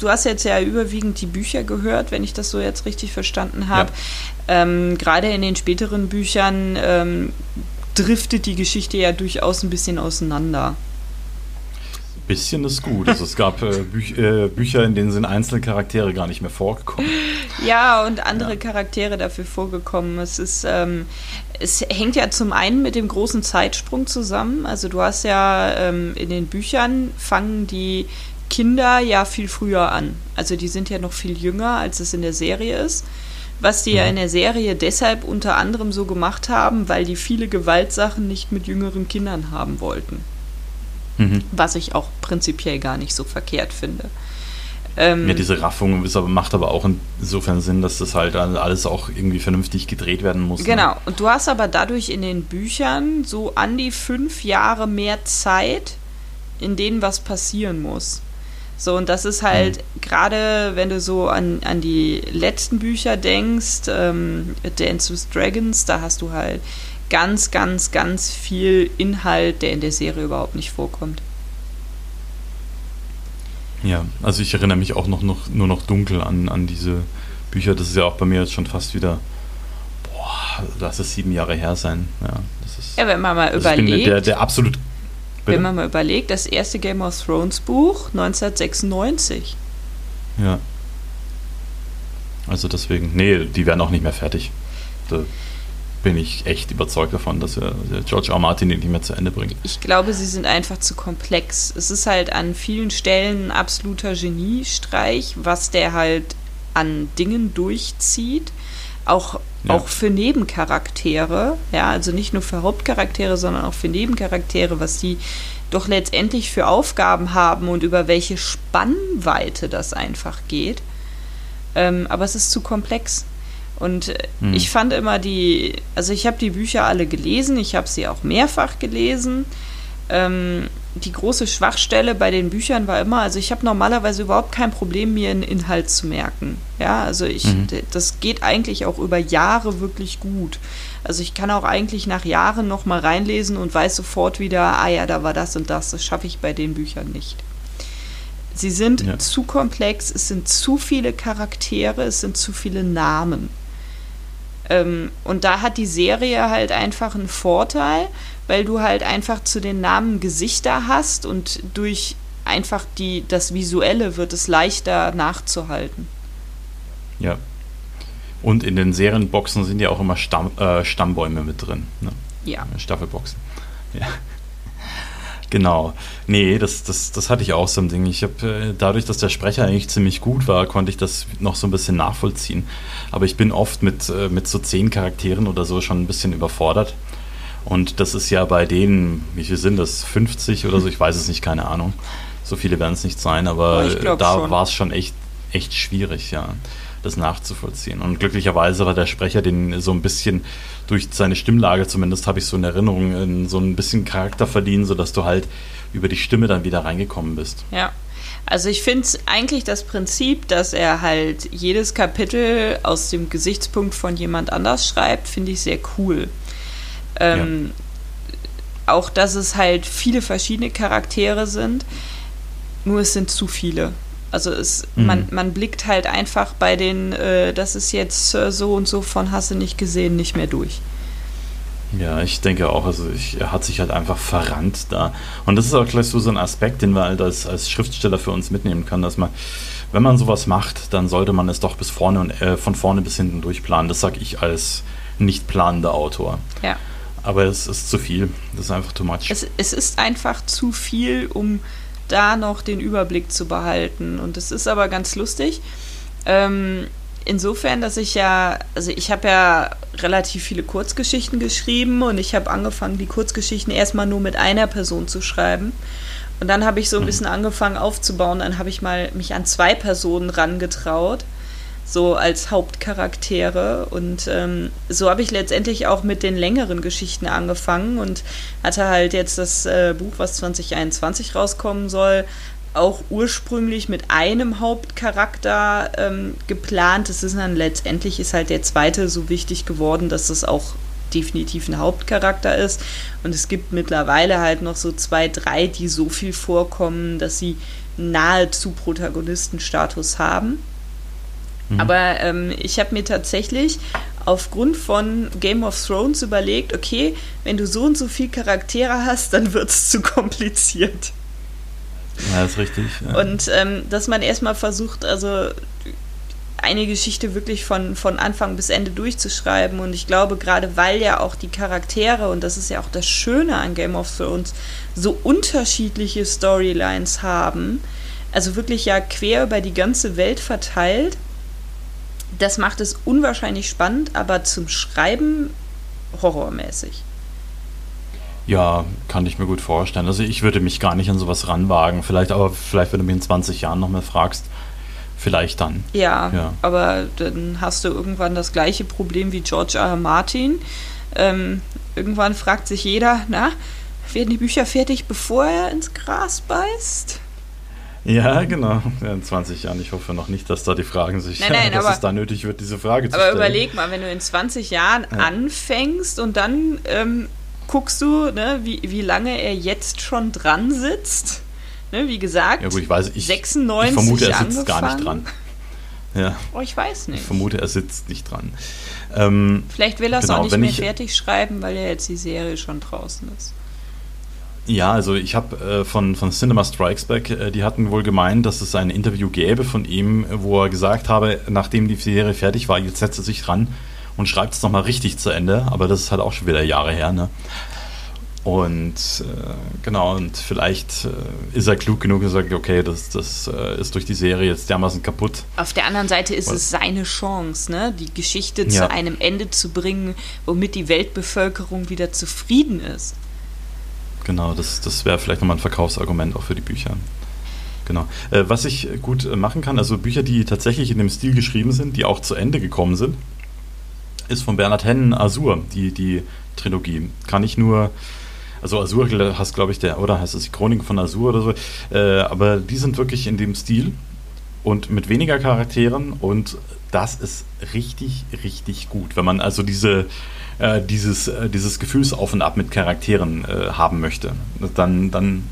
du hast jetzt ja überwiegend die Bücher gehört, wenn ich das so jetzt richtig verstanden habe. Ja. Ähm, Gerade in den späteren Büchern ähm, driftet die Geschichte ja durchaus ein bisschen auseinander bisschen ist gut. Also es gab äh, Büch äh, Bücher, in denen sind einzelne Charaktere gar nicht mehr vorgekommen. Ja, und andere ja. Charaktere dafür vorgekommen. Es ist, ähm, es hängt ja zum einen mit dem großen Zeitsprung zusammen. Also du hast ja ähm, in den Büchern fangen die Kinder ja viel früher an. Also die sind ja noch viel jünger, als es in der Serie ist. Was die ja, ja mhm. in der Serie deshalb unter anderem so gemacht haben, weil die viele Gewaltsachen nicht mit jüngeren Kindern haben wollten. Mhm. Was ich auch prinzipiell gar nicht so verkehrt finde. Ähm, ja, diese Raffung ist aber, macht aber auch insofern Sinn, dass das halt alles auch irgendwie vernünftig gedreht werden muss. Ne? Genau. Ne? Und du hast aber dadurch in den Büchern so an die fünf Jahre mehr Zeit, in denen was passieren muss. So, und das ist halt mhm. gerade, wenn du so an, an die letzten Bücher denkst, ähm, Dance with Dragons, da hast du halt ganz, ganz, ganz viel Inhalt, der in der Serie überhaupt nicht vorkommt. Ja, also ich erinnere mich auch noch, noch nur noch dunkel an, an diese Bücher. Das ist ja auch bei mir jetzt schon fast wieder, boah, lass es sieben Jahre her sein. Ja, das ist, ja wenn man mal also überlegt. Der, der absolut. Wenn man mal überlegt, das erste Game of Thrones Buch 1996. Ja. Also deswegen, nee, die werden auch nicht mehr fertig. Da bin ich echt überzeugt davon, dass er, George R. Martin den nicht mehr zu Ende bringt. Ich glaube, sie sind einfach zu komplex. Es ist halt an vielen Stellen ein absoluter Geniestreich, was der halt an Dingen durchzieht. Auch, ja. auch für Nebencharaktere, ja, also nicht nur für Hauptcharaktere, sondern auch für Nebencharaktere, was die doch letztendlich für Aufgaben haben und über welche Spannweite das einfach geht. Ähm, aber es ist zu komplex. Und hm. ich fand immer die, also ich habe die Bücher alle gelesen, ich habe sie auch mehrfach gelesen. Ähm, die große Schwachstelle bei den Büchern war immer, also ich habe normalerweise überhaupt kein Problem, mir einen Inhalt zu merken. Ja, also ich, mhm. das geht eigentlich auch über Jahre wirklich gut. Also ich kann auch eigentlich nach Jahren nochmal reinlesen und weiß sofort wieder, ah ja, da war das und das. Das schaffe ich bei den Büchern nicht. Sie sind ja. zu komplex, es sind zu viele Charaktere, es sind zu viele Namen. Ähm, und da hat die Serie halt einfach einen Vorteil, weil du halt einfach zu den Namen Gesichter hast und durch einfach die, das Visuelle wird es leichter nachzuhalten. Ja. Und in den Serienboxen sind ja auch immer Stamm, äh, Stammbäume mit drin. Ne? Ja. Staffelboxen. Ja. Genau. Nee, das, das, das hatte ich auch so ein Ding. Ich habe äh, dadurch, dass der Sprecher eigentlich ziemlich gut war, konnte ich das noch so ein bisschen nachvollziehen. Aber ich bin oft mit, äh, mit so zehn Charakteren oder so schon ein bisschen überfordert. Und das ist ja bei denen, wie viel sind das? 50 oder so? Ich weiß es nicht, keine Ahnung. So viele werden es nicht sein, aber da war es schon echt, echt schwierig, ja das nachzuvollziehen. Und glücklicherweise war der Sprecher den so ein bisschen durch seine Stimmlage, zumindest habe ich so in Erinnerung, in so ein bisschen Charakter verliehen, sodass du halt über die Stimme dann wieder reingekommen bist. Ja. Also ich finde eigentlich das Prinzip, dass er halt jedes Kapitel aus dem Gesichtspunkt von jemand anders schreibt, finde ich sehr cool. Ähm, ja. Auch dass es halt viele verschiedene Charaktere sind, nur es sind zu viele. Also es, mhm. man, man blickt halt einfach bei den, äh, das ist jetzt äh, so und so von Hasse nicht gesehen, nicht mehr durch. Ja, ich denke auch, also ich, er hat sich halt einfach verrannt da. Und das ist auch gleich so, so ein Aspekt, den wir halt als, als Schriftsteller für uns mitnehmen können, dass man, wenn man sowas macht, dann sollte man es doch bis vorne und äh, von vorne bis hinten durchplanen. Das sage ich als nicht planender Autor. Ja. Aber es ist zu viel. Das ist einfach too much. Es, es ist einfach zu viel, um da noch den Überblick zu behalten. Und es ist aber ganz lustig. Ähm, insofern, dass ich ja, also ich habe ja relativ viele Kurzgeschichten geschrieben und ich habe angefangen, die Kurzgeschichten erstmal nur mit einer Person zu schreiben. Und dann habe ich so ein mhm. bisschen angefangen aufzubauen. Dann habe ich mal mich an zwei Personen rangetraut so als Hauptcharaktere. Und ähm, so habe ich letztendlich auch mit den längeren Geschichten angefangen und hatte halt jetzt das äh, Buch, was 2021 rauskommen soll, auch ursprünglich mit einem Hauptcharakter ähm, geplant. Es ist dann letztendlich ist halt der zweite so wichtig geworden, dass es auch definitiv ein Hauptcharakter ist. Und es gibt mittlerweile halt noch so zwei, drei, die so viel vorkommen, dass sie nahezu Protagonistenstatus haben. Mhm. Aber ähm, ich habe mir tatsächlich aufgrund von Game of Thrones überlegt, okay, wenn du so und so viele Charaktere hast, dann wird es zu kompliziert. Ja, ist richtig. Ja. Und ähm, dass man erstmal versucht, also eine Geschichte wirklich von, von Anfang bis Ende durchzuschreiben. Und ich glaube, gerade weil ja auch die Charaktere, und das ist ja auch das Schöne an Game of Thrones, so unterschiedliche Storylines haben, also wirklich ja quer über die ganze Welt verteilt, das macht es unwahrscheinlich spannend, aber zum Schreiben horrormäßig. Ja, kann ich mir gut vorstellen. Also ich würde mich gar nicht an sowas ranwagen. Vielleicht, aber vielleicht, wenn du mich in 20 Jahren nochmal fragst, vielleicht dann. Ja, ja, aber dann hast du irgendwann das gleiche Problem wie George R. R. Martin. Ähm, irgendwann fragt sich jeder, na, werden die Bücher fertig, bevor er ins Gras beißt? Ja, genau. in 20 Jahren. Ich hoffe noch nicht, dass da die Fragen sich, nein, nein, dass aber, es da nötig wird, diese Frage zu stellen. Aber überleg mal, wenn du in 20 Jahren ja. anfängst und dann ähm, guckst du, ne, wie, wie lange er jetzt schon dran sitzt. Ne, wie gesagt, ja, gut, ich weiß, ich, 96 ich vermute, er sitzt angefangen. gar nicht dran. Ja. Oh, ich weiß nicht. Ich vermute, er sitzt nicht dran. Ähm, Vielleicht will er es genau, auch nicht mehr ich, fertig schreiben, weil ja jetzt die Serie schon draußen ist. Ja, also ich habe äh, von, von Cinema Strikes Back, äh, die hatten wohl gemeint, dass es ein Interview gäbe von ihm, wo er gesagt habe, nachdem die Serie fertig war, jetzt setzt er sich ran und schreibt es nochmal richtig zu Ende. Aber das ist halt auch schon wieder Jahre her, ne? Und äh, genau, und vielleicht äh, ist er klug genug und sagt, okay, das, das äh, ist durch die Serie jetzt dermaßen kaputt. Auf der anderen Seite ist es seine Chance, ne? die Geschichte ja. zu einem Ende zu bringen, womit die Weltbevölkerung wieder zufrieden ist. Genau, das, das wäre vielleicht nochmal ein Verkaufsargument auch für die Bücher. Genau. Äh, was ich gut äh, machen kann, also Bücher, die tatsächlich in dem Stil geschrieben sind, die auch zu Ende gekommen sind, ist von Bernhard Hennen Azur, die, die Trilogie. Kann ich nur also Azur hast, glaube ich, der, oder heißt es die Chroniken von Azur oder so. Äh, aber die sind wirklich in dem Stil und mit weniger Charakteren und das ist richtig, richtig gut. Wenn man also diese, äh, dieses, äh, dieses Gefühlsauf und Ab mit Charakteren äh, haben möchte, dann, dann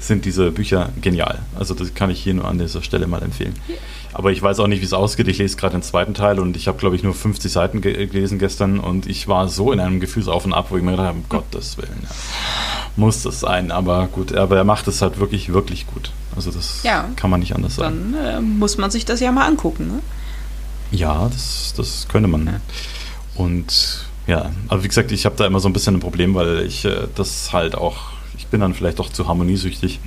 sind diese Bücher genial. Also das kann ich hier nur an dieser Stelle mal empfehlen. Aber ich weiß auch nicht, wie es ausgeht. Ich lese gerade den zweiten Teil und ich habe, glaube ich, nur 50 Seiten ge gelesen gestern und ich war so in einem Gefühlsauf und Ab, wo ich mir gedacht habe, um Gottes Willen, ja, muss das sein. Aber gut, aber er macht es halt wirklich, wirklich gut. Also das ja, kann man nicht anders sagen. Dann äh, muss man sich das ja mal angucken, ne? Ja, das, das könnte man. Ja. Und ja, aber wie gesagt, ich habe da immer so ein bisschen ein Problem, weil ich äh, das halt auch bin dann vielleicht doch zu harmoniesüchtig.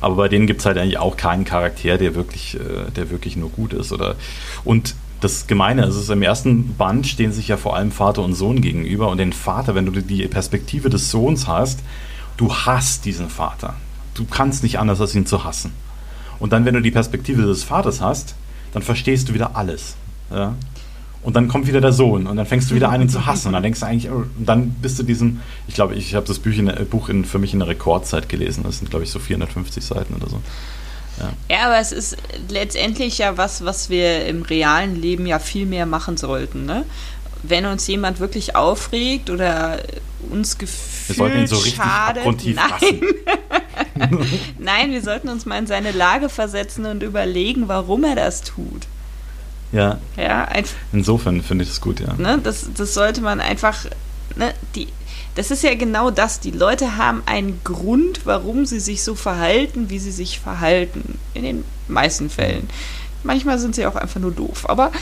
Aber bei denen gibt es halt eigentlich auch keinen Charakter, der wirklich, äh, der wirklich nur gut ist. Oder und das Gemeine ist, ist, im ersten Band stehen sich ja vor allem Vater und Sohn gegenüber. Und den Vater, wenn du die Perspektive des Sohns hast, du hasst diesen Vater. Du kannst nicht anders, als ihn zu hassen. Und dann, wenn du die Perspektive des Vaters hast, dann verstehst du wieder alles. Ja? Und dann kommt wieder der Sohn und dann fängst du wieder an, ihn zu hassen und dann denkst du eigentlich, oh, und dann bist du diesen, ich glaube, ich habe das Buch, in, Buch in, für mich in der Rekordzeit gelesen, das sind glaube ich so 450 Seiten oder so. Ja. ja. aber es ist letztendlich ja was, was wir im realen Leben ja viel mehr machen sollten, ne? Wenn uns jemand wirklich aufregt oder uns gefühlt wir sollten ihn so richtig schadet, nein. nein, wir sollten uns mal in seine Lage versetzen und überlegen, warum er das tut. Ja. ja Insofern finde ich das gut, ja. Ne, das, das sollte man einfach. Ne, die, das ist ja genau das. Die Leute haben einen Grund, warum sie sich so verhalten, wie sie sich verhalten. In den meisten Fällen. Manchmal sind sie auch einfach nur doof, aber.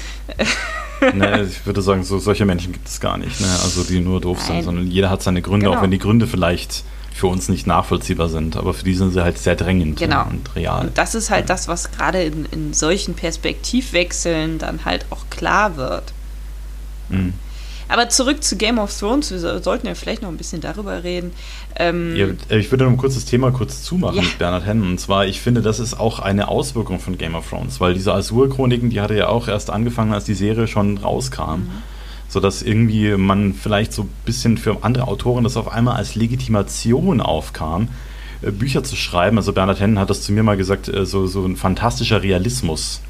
ne, ich würde sagen, so, solche Menschen gibt es gar nicht, ne? also die nur doof Nein. sind, sondern jeder hat seine Gründe, genau. auch wenn die Gründe vielleicht für uns nicht nachvollziehbar sind, aber für die sind sie halt sehr drängend genau. und real. Und das ist halt das, was gerade in, in solchen Perspektivwechseln dann halt auch klar wird. Mhm. Aber zurück zu Game of Thrones, wir sollten ja vielleicht noch ein bisschen darüber reden. Ähm ja, äh, ich würde noch ein kurzes Thema kurz zumachen ja. mit Bernhard Hennen. Und zwar, ich finde, das ist auch eine Auswirkung von Game of Thrones, weil diese Azur-Chroniken, die hatte ja auch erst angefangen, als die Serie schon rauskam. Mhm sodass irgendwie man vielleicht so ein bisschen für andere Autoren das auf einmal als Legitimation aufkam, äh, Bücher zu schreiben. Also Bernhard Hennen hat das zu mir mal gesagt, äh, so, so ein fantastischer Realismus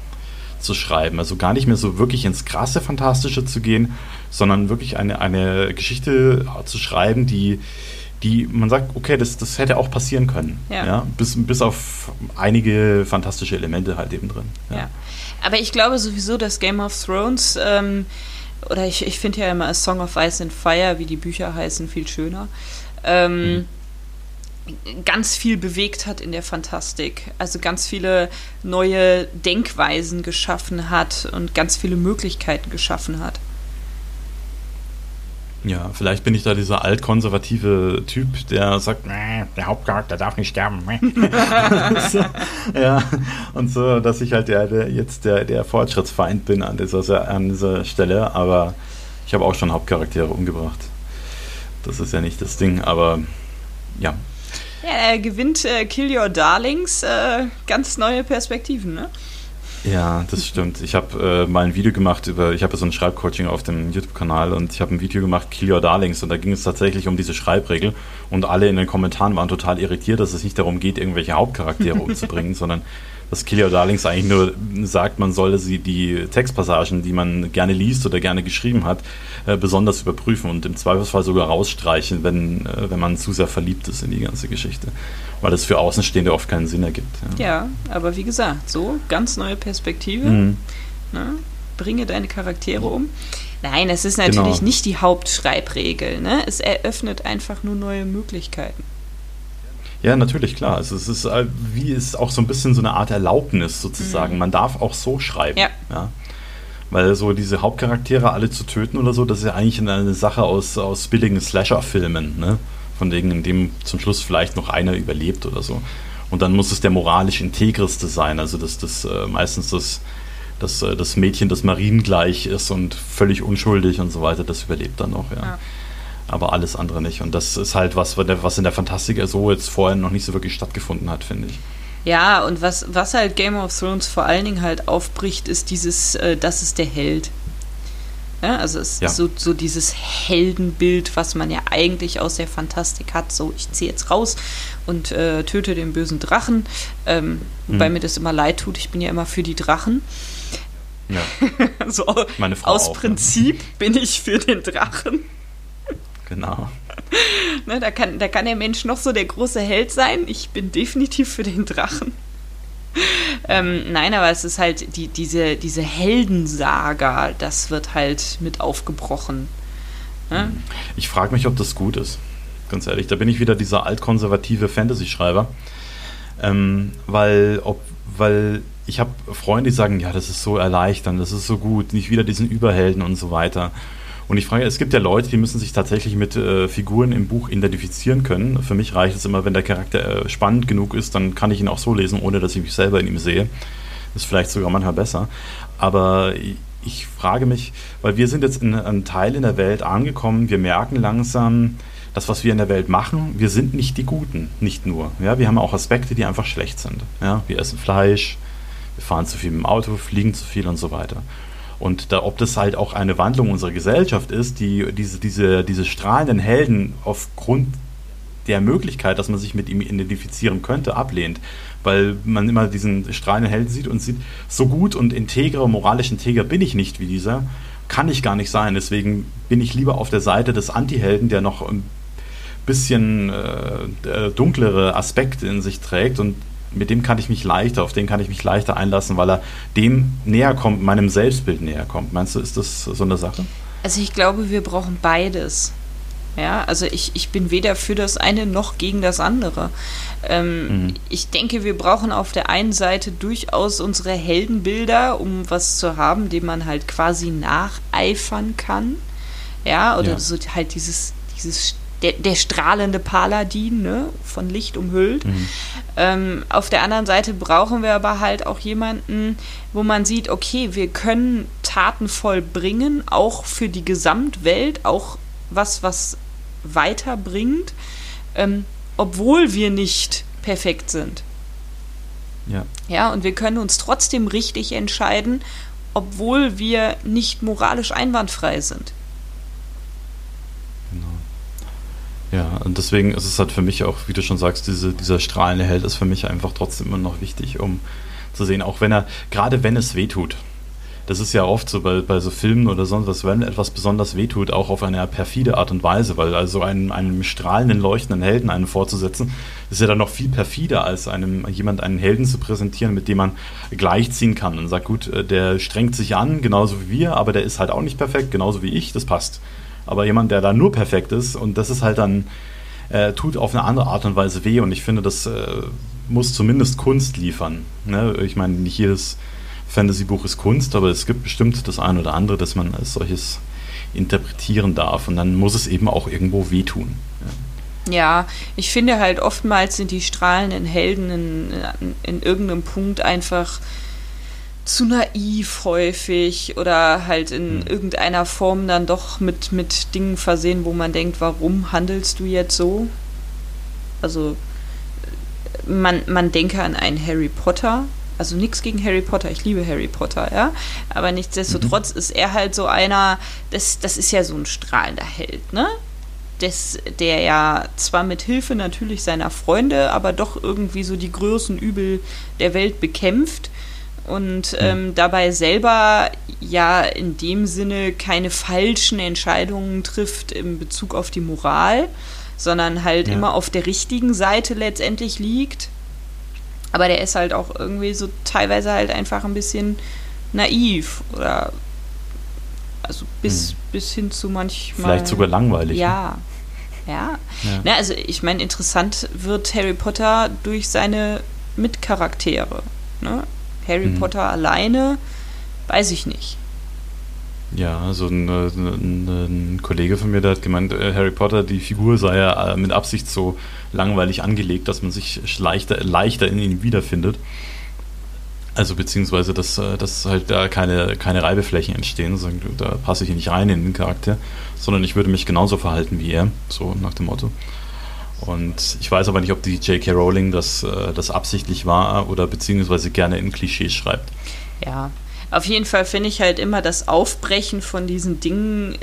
zu schreiben. Also gar nicht mehr so wirklich ins krasse Fantastische zu gehen, sondern wirklich eine, eine Geschichte zu schreiben, die, die man sagt, okay, das, das hätte auch passieren können. Ja. ja. bis, bis auf einige fantastische Elemente halt eben drin. Ja. ja. Aber ich glaube sowieso, dass Game of Thrones ähm, oder ich, ich finde ja immer A Song of Ice and Fire, wie die Bücher heißen, viel schöner. Ähm, mhm. ganz viel bewegt hat in der Fantastik. Also ganz viele neue Denkweisen geschaffen hat und ganz viele Möglichkeiten geschaffen hat. Ja, vielleicht bin ich da dieser altkonservative Typ, der sagt, der Hauptcharakter darf nicht sterben. so, ja, und so, dass ich halt der, der jetzt der, der Fortschrittsfeind bin an dieser, an dieser Stelle, aber ich habe auch schon Hauptcharaktere umgebracht. Das ist ja nicht das Ding, aber ja. Ja, er gewinnt äh, Kill Your Darlings, äh, ganz neue Perspektiven, ne? Ja, das stimmt. Ich habe äh, mal ein Video gemacht über, ich habe ja so ein Schreibcoaching auf dem YouTube-Kanal und ich habe ein Video gemacht, Kill Your Darlings, und da ging es tatsächlich um diese Schreibregel und alle in den Kommentaren waren total irritiert, dass es nicht darum geht, irgendwelche Hauptcharaktere umzubringen, sondern dass Kill Your Darlings eigentlich nur sagt, man solle sie die Textpassagen, die man gerne liest oder gerne geschrieben hat, äh, besonders überprüfen und im Zweifelsfall sogar rausstreichen, wenn, äh, wenn man zu sehr verliebt ist in die ganze Geschichte. Weil das für Außenstehende oft keinen Sinn ergibt. Ja, ja aber wie gesagt, so ganz neue Perspektive. Mhm. Ne? Bringe deine Charaktere um. Nein, es ist natürlich genau. nicht die Hauptschreibregel. Ne? Es eröffnet einfach nur neue Möglichkeiten. Ja, natürlich, klar. Also es ist äh, wie ist auch so ein bisschen so eine Art Erlaubnis sozusagen. Mhm. Man darf auch so schreiben. Ja. ja. Weil so diese Hauptcharaktere alle zu töten oder so, das ist ja eigentlich eine Sache aus, aus billigen Slasher-Filmen, ne? Von denen, in dem zum Schluss vielleicht noch einer überlebt oder so. Und dann muss es der moralisch integreste sein, also das, das äh, meistens das, das, äh, das Mädchen, das mariengleich ist und völlig unschuldig und so weiter, das überlebt dann noch, ja. ja. Aber alles andere nicht. Und das ist halt was, was in der Fantastik so jetzt vorher noch nicht so wirklich stattgefunden hat, finde ich. Ja, und was, was halt Game of Thrones vor allen Dingen halt aufbricht, ist dieses, äh, das ist der Held. Ja, also es ja. ist so, so dieses Heldenbild, was man ja eigentlich aus der Fantastik hat. So, ich ziehe jetzt raus und äh, töte den bösen Drachen. Ähm, mhm. Wobei mir das immer leid tut, ich bin ja immer für die Drachen. Ja. so, Meine Frau aus auch, Prinzip ne? bin ich für den Drachen. Genau. ne, da, kann, da kann der Mensch noch so der große Held sein. Ich bin definitiv für den Drachen. ähm, nein, aber es ist halt die, diese, diese Heldensaga, das wird halt mit aufgebrochen. Ne? Ich frage mich, ob das gut ist. Ganz ehrlich, da bin ich wieder dieser altkonservative Fantasy-Schreiber. Ähm, weil, ob, weil ich habe Freunde, die sagen, ja, das ist so erleichternd, das ist so gut, nicht wieder diesen Überhelden und so weiter. Und ich frage, es gibt ja Leute, die müssen sich tatsächlich mit äh, Figuren im Buch identifizieren können. Für mich reicht es immer, wenn der Charakter äh, spannend genug ist, dann kann ich ihn auch so lesen, ohne dass ich mich selber in ihm sehe. Ist vielleicht sogar manchmal besser. Aber ich frage mich, weil wir sind jetzt in einem Teil in der Welt angekommen, wir merken langsam, das, was wir in der Welt machen, wir sind nicht die Guten, nicht nur. Ja, wir haben auch Aspekte, die einfach schlecht sind. Ja, wir essen Fleisch, wir fahren zu viel mit dem Auto, fliegen zu viel und so weiter. Und da, ob das halt auch eine Wandlung unserer Gesellschaft ist, die diese, diese, diese strahlenden Helden aufgrund der Möglichkeit, dass man sich mit ihm identifizieren könnte, ablehnt. Weil man immer diesen strahlenden Helden sieht und sieht, so gut und integer, moralisch integer bin ich nicht wie dieser, kann ich gar nicht sein. Deswegen bin ich lieber auf der Seite des Anti-Helden, der noch ein bisschen äh, dunklere Aspekte in sich trägt und mit dem kann ich mich leichter, auf den kann ich mich leichter einlassen, weil er dem näher kommt, meinem Selbstbild näher kommt. Meinst du, ist das so eine Sache? Also ich glaube, wir brauchen beides. Ja, also ich, ich bin weder für das eine noch gegen das andere. Ähm, mhm. Ich denke, wir brauchen auf der einen Seite durchaus unsere Heldenbilder, um was zu haben, dem man halt quasi nacheifern kann. Ja, oder ja. so halt dieses, dieses der, der strahlende Paladin, ne, von Licht umhüllt. Mhm. Ähm, auf der anderen Seite brauchen wir aber halt auch jemanden, wo man sieht, okay, wir können Taten vollbringen, auch für die Gesamtwelt, auch was, was weiterbringt, ähm, obwohl wir nicht perfekt sind. Ja. Ja, und wir können uns trotzdem richtig entscheiden, obwohl wir nicht moralisch einwandfrei sind. Ja, und deswegen ist es halt für mich auch, wie du schon sagst, diese, dieser strahlende Held ist für mich einfach trotzdem immer noch wichtig, um zu sehen, auch wenn er, gerade wenn es weh tut. Das ist ja oft so bei, bei so Filmen oder sonst was, wenn etwas besonders wehtut, auch auf eine perfide Art und Weise, weil also einem, einem strahlenden, leuchtenden Helden einen vorzusetzen, ist ja dann noch viel perfider, als einem jemand einen Helden zu präsentieren, mit dem man gleichziehen kann und sagt, gut, äh, der strengt sich an, genauso wie wir, aber der ist halt auch nicht perfekt, genauso wie ich, das passt. Aber jemand, der da nur perfekt ist und das ist halt dann, äh, tut auf eine andere Art und Weise weh und ich finde, das äh, muss zumindest Kunst liefern. Ne? Ich meine, nicht jedes Fantasy-Buch ist Kunst, aber es gibt bestimmt das eine oder andere, das man als solches interpretieren darf und dann muss es eben auch irgendwo wehtun. Ja. Ich finde halt oftmals sind die strahlenden Helden in, in, in irgendeinem Punkt einfach zu naiv häufig oder halt in mhm. irgendeiner Form dann doch mit, mit Dingen versehen, wo man denkt, warum handelst du jetzt so? Also man, man denke an einen Harry Potter. Also nichts gegen Harry Potter, ich liebe Harry Potter, ja. Aber nichtsdestotrotz mhm. ist er halt so einer, das, das ist ja so ein strahlender Held, ne? Des, der ja zwar mit Hilfe natürlich seiner Freunde, aber doch irgendwie so die größten Übel der Welt bekämpft und ähm, dabei selber ja in dem Sinne keine falschen Entscheidungen trifft in Bezug auf die Moral, sondern halt ja. immer auf der richtigen Seite letztendlich liegt. Aber der ist halt auch irgendwie so teilweise halt einfach ein bisschen naiv oder also bis, hm. bis hin zu manchmal. Vielleicht sogar langweilig. Ja. Ne? Ja. ja. Na, also ich meine, interessant wird Harry Potter durch seine Mitcharaktere. Ne? Harry hm. Potter alleine, weiß ich nicht. Ja, so ein, äh, ein, ein, Kollege von mir, der hat gemeint, äh, Harry Potter, die Figur sei ja äh, mit Absicht so langweilig angelegt, dass man sich leichter, leichter in ihn wiederfindet. Also beziehungsweise, dass, dass halt da keine, keine Reibeflächen entstehen. Da passe ich hier nicht rein in den Charakter, sondern ich würde mich genauso verhalten wie er, so nach dem Motto. Und ich weiß aber nicht, ob die J.K. Rowling das, das absichtlich war oder beziehungsweise gerne in Klischees schreibt. Ja, auf jeden Fall finde ich halt immer das Aufbrechen von diesen Dingen,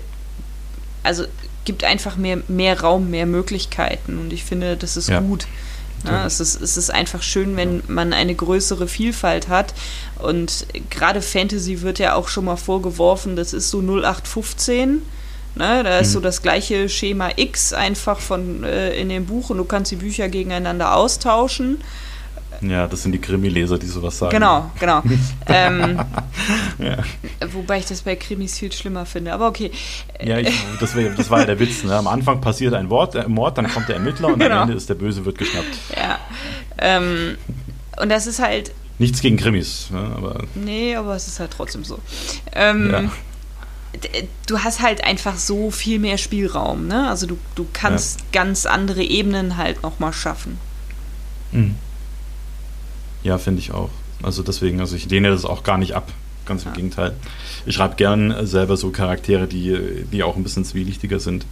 also gibt einfach mehr, mehr Raum, mehr Möglichkeiten und ich finde, das ist ja. gut. Ja, es, ist, es ist einfach schön, wenn man eine größere Vielfalt hat. Und gerade Fantasy wird ja auch schon mal vorgeworfen, das ist so 0815. Ne, da ist mhm. so das gleiche Schema X einfach von äh, in dem Buch und du kannst die Bücher gegeneinander austauschen. Ja, das sind die Krimi-Leser, die sowas sagen. Genau, genau. ähm, ja. Wobei ich das bei Krimis viel schlimmer finde, aber okay. Ja, ich, das, wär, das war ja der Witz. Ne? Am Anfang passiert ein Wort, äh, Mord, dann kommt der Ermittler und genau. am Ende ist der Böse, wird geschnappt. Ja. Ähm, und das ist halt. Nichts gegen Krimis, ne? aber. Nee, aber es ist halt trotzdem so. Ähm, ja du hast halt einfach so viel mehr Spielraum, ne? Also du, du kannst ja. ganz andere Ebenen halt nochmal schaffen. Mhm. Ja, finde ich auch. Also deswegen, also ich lehne das auch gar nicht ab. Ganz im ja. Gegenteil. Ich schreibe gern selber so Charaktere, die, die auch ein bisschen zwielichtiger sind.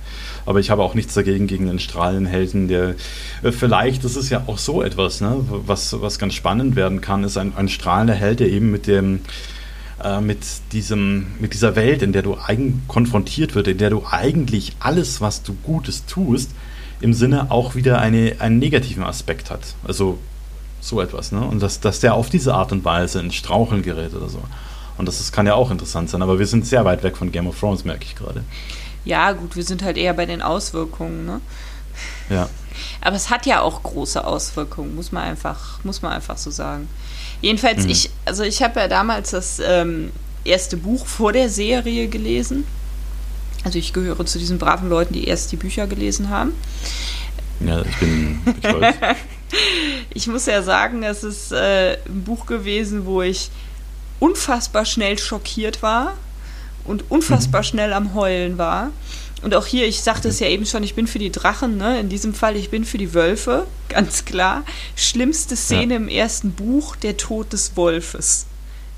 Aber ich habe auch nichts dagegen gegen einen strahlenden Helden, der äh, vielleicht, das ist ja auch so etwas, ne, was, was ganz spannend werden kann, ist ein, ein strahlender Held, der eben mit dem äh, mit diesem, mit dieser Welt, in der du eigen konfrontiert wird, in der du eigentlich alles, was du Gutes tust, im Sinne auch wieder eine, einen negativen Aspekt hat. Also so etwas, ne? Und dass, dass der auf diese Art und Weise ins Straucheln gerät oder so. Und das, das kann ja auch interessant sein, aber wir sind sehr weit weg von Game of Thrones, merke ich gerade. Ja, gut, wir sind halt eher bei den Auswirkungen, ne? Ja. Aber es hat ja auch große Auswirkungen, muss man einfach, muss man einfach so sagen. Jedenfalls, mhm. ich, also ich habe ja damals das ähm, erste Buch vor der Serie gelesen. Also ich gehöre zu diesen braven Leuten, die erst die Bücher gelesen haben. Ja, ich bin ich muss ja sagen, es ist äh, ein Buch gewesen, wo ich unfassbar schnell schockiert war und unfassbar mhm. schnell am Heulen war. Und auch hier, ich sagte es ja eben schon, ich bin für die Drachen, ne? in diesem Fall, ich bin für die Wölfe, ganz klar. Schlimmste Szene ja. im ersten Buch, der Tod des Wolfes.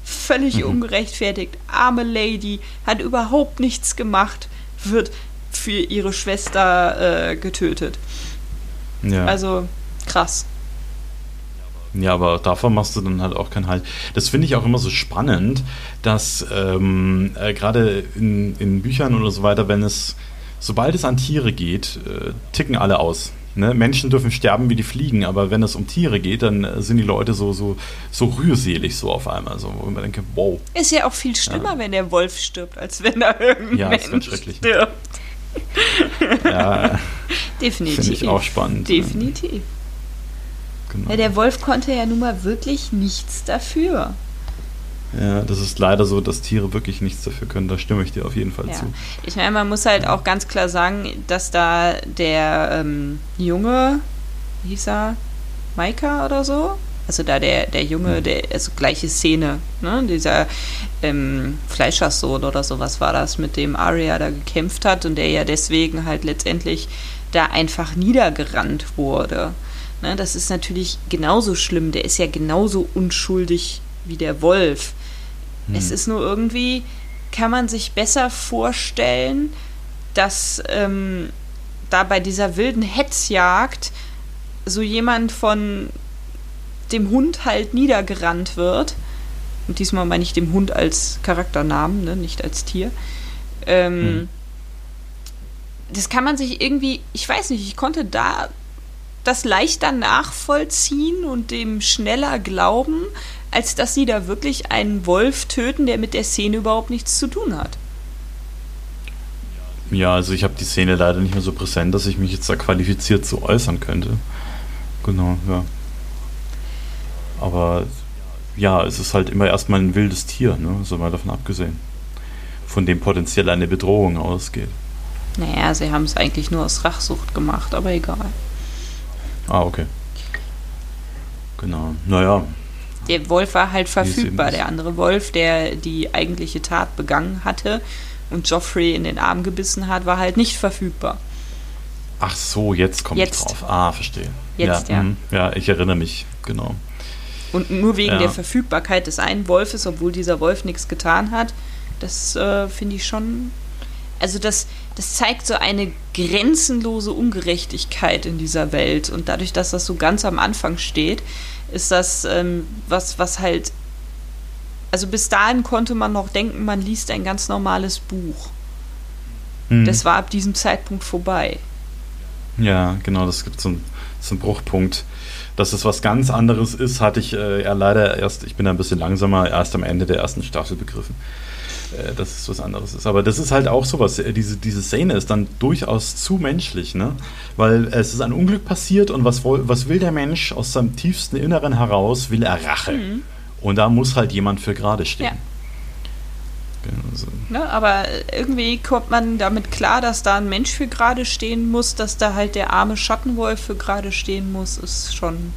Völlig mhm. ungerechtfertigt. Arme Lady, hat überhaupt nichts gemacht, wird für ihre Schwester äh, getötet. Ja. Also krass. Ja, aber davon machst du dann halt auch keinen Halt. Das finde ich auch immer so spannend, dass ähm, äh, gerade in, in Büchern oder so weiter, wenn es, sobald es an Tiere geht, äh, ticken alle aus. Ne? Menschen dürfen sterben wie die Fliegen, aber wenn es um Tiere geht, dann äh, sind die Leute so, so, so rührselig so auf einmal. So, wo man denkt, wow. Ist ja auch viel schlimmer, ja. wenn der Wolf stirbt, als wenn da irgendein ja, Mensch stirbt. ja, definitiv. Finde ich auch spannend. Definitiv. Genau. Ja, der Wolf konnte ja nun mal wirklich nichts dafür. Ja, das ist leider so, dass Tiere wirklich nichts dafür können. Da stimme ich dir auf jeden Fall ja. zu. Ich meine, man muss halt auch ganz klar sagen, dass da der ähm, Junge, wie hieß er, Maika oder so? Also da der, der Junge, der, also gleiche Szene, ne? Dieser ähm, Fleischerssohn oder sowas war das, mit dem Arya da gekämpft hat und der ja deswegen halt letztendlich da einfach niedergerannt wurde. Ne, das ist natürlich genauso schlimm. Der ist ja genauso unschuldig wie der Wolf. Hm. Es ist nur irgendwie, kann man sich besser vorstellen, dass ähm, da bei dieser wilden Hetzjagd so jemand von dem Hund halt niedergerannt wird. Und diesmal meine ich dem Hund als Charakternamen, ne, nicht als Tier. Ähm, hm. Das kann man sich irgendwie, ich weiß nicht, ich konnte da das leichter nachvollziehen und dem schneller glauben, als dass sie da wirklich einen Wolf töten, der mit der Szene überhaupt nichts zu tun hat. Ja, also ich habe die Szene leider nicht mehr so präsent, dass ich mich jetzt da qualifiziert so äußern könnte. Genau, ja. Aber ja, es ist halt immer erstmal ein wildes Tier, ne? so mal davon abgesehen. Von dem potenziell eine Bedrohung ausgeht. Naja, sie haben es eigentlich nur aus Rachsucht gemacht, aber egal. Ah, okay. Genau. Naja. Der Wolf war halt verfügbar. Der andere Wolf, der die eigentliche Tat begangen hatte und Joffrey in den Arm gebissen hat, war halt nicht verfügbar. Ach so, jetzt kommt jetzt. drauf. Ah, verstehe. Jetzt, ja. Ja, mhm. ja ich erinnere mich, genau. Und nur wegen Ja. der Verfügbarkeit des einen Wolfes, obwohl dieser Wolf nichts getan hat, das äh, finde ich schon. Also das, das zeigt so eine grenzenlose Ungerechtigkeit in dieser Welt. Und dadurch, dass das so ganz am Anfang steht, ist das ähm, was, was halt. Also bis dahin konnte man noch denken, man liest ein ganz normales Buch. Mhm. Das war ab diesem Zeitpunkt vorbei. Ja, genau, das gibt so einen, so einen Bruchpunkt. Dass es was ganz anderes ist, hatte ich äh, ja leider erst, ich bin ein bisschen langsamer, erst am Ende der ersten Staffel begriffen. Äh, dass es was anderes ist. Aber das ist halt auch sowas. äh, Diese, diese Szene ist dann durchaus zu menschlich, ne? Weil es ist ein Unglück passiert und was, was will der Mensch aus seinem tiefsten Inneren heraus? Will er Rache. Und da muss halt jemand für gerade stehen. Ja. Genau, so. Ne, aber irgendwie kommt man damit klar, dass da ein Mensch für gerade stehen muss, dass da halt der arme Schattenwolf für gerade stehen muss, ist schon.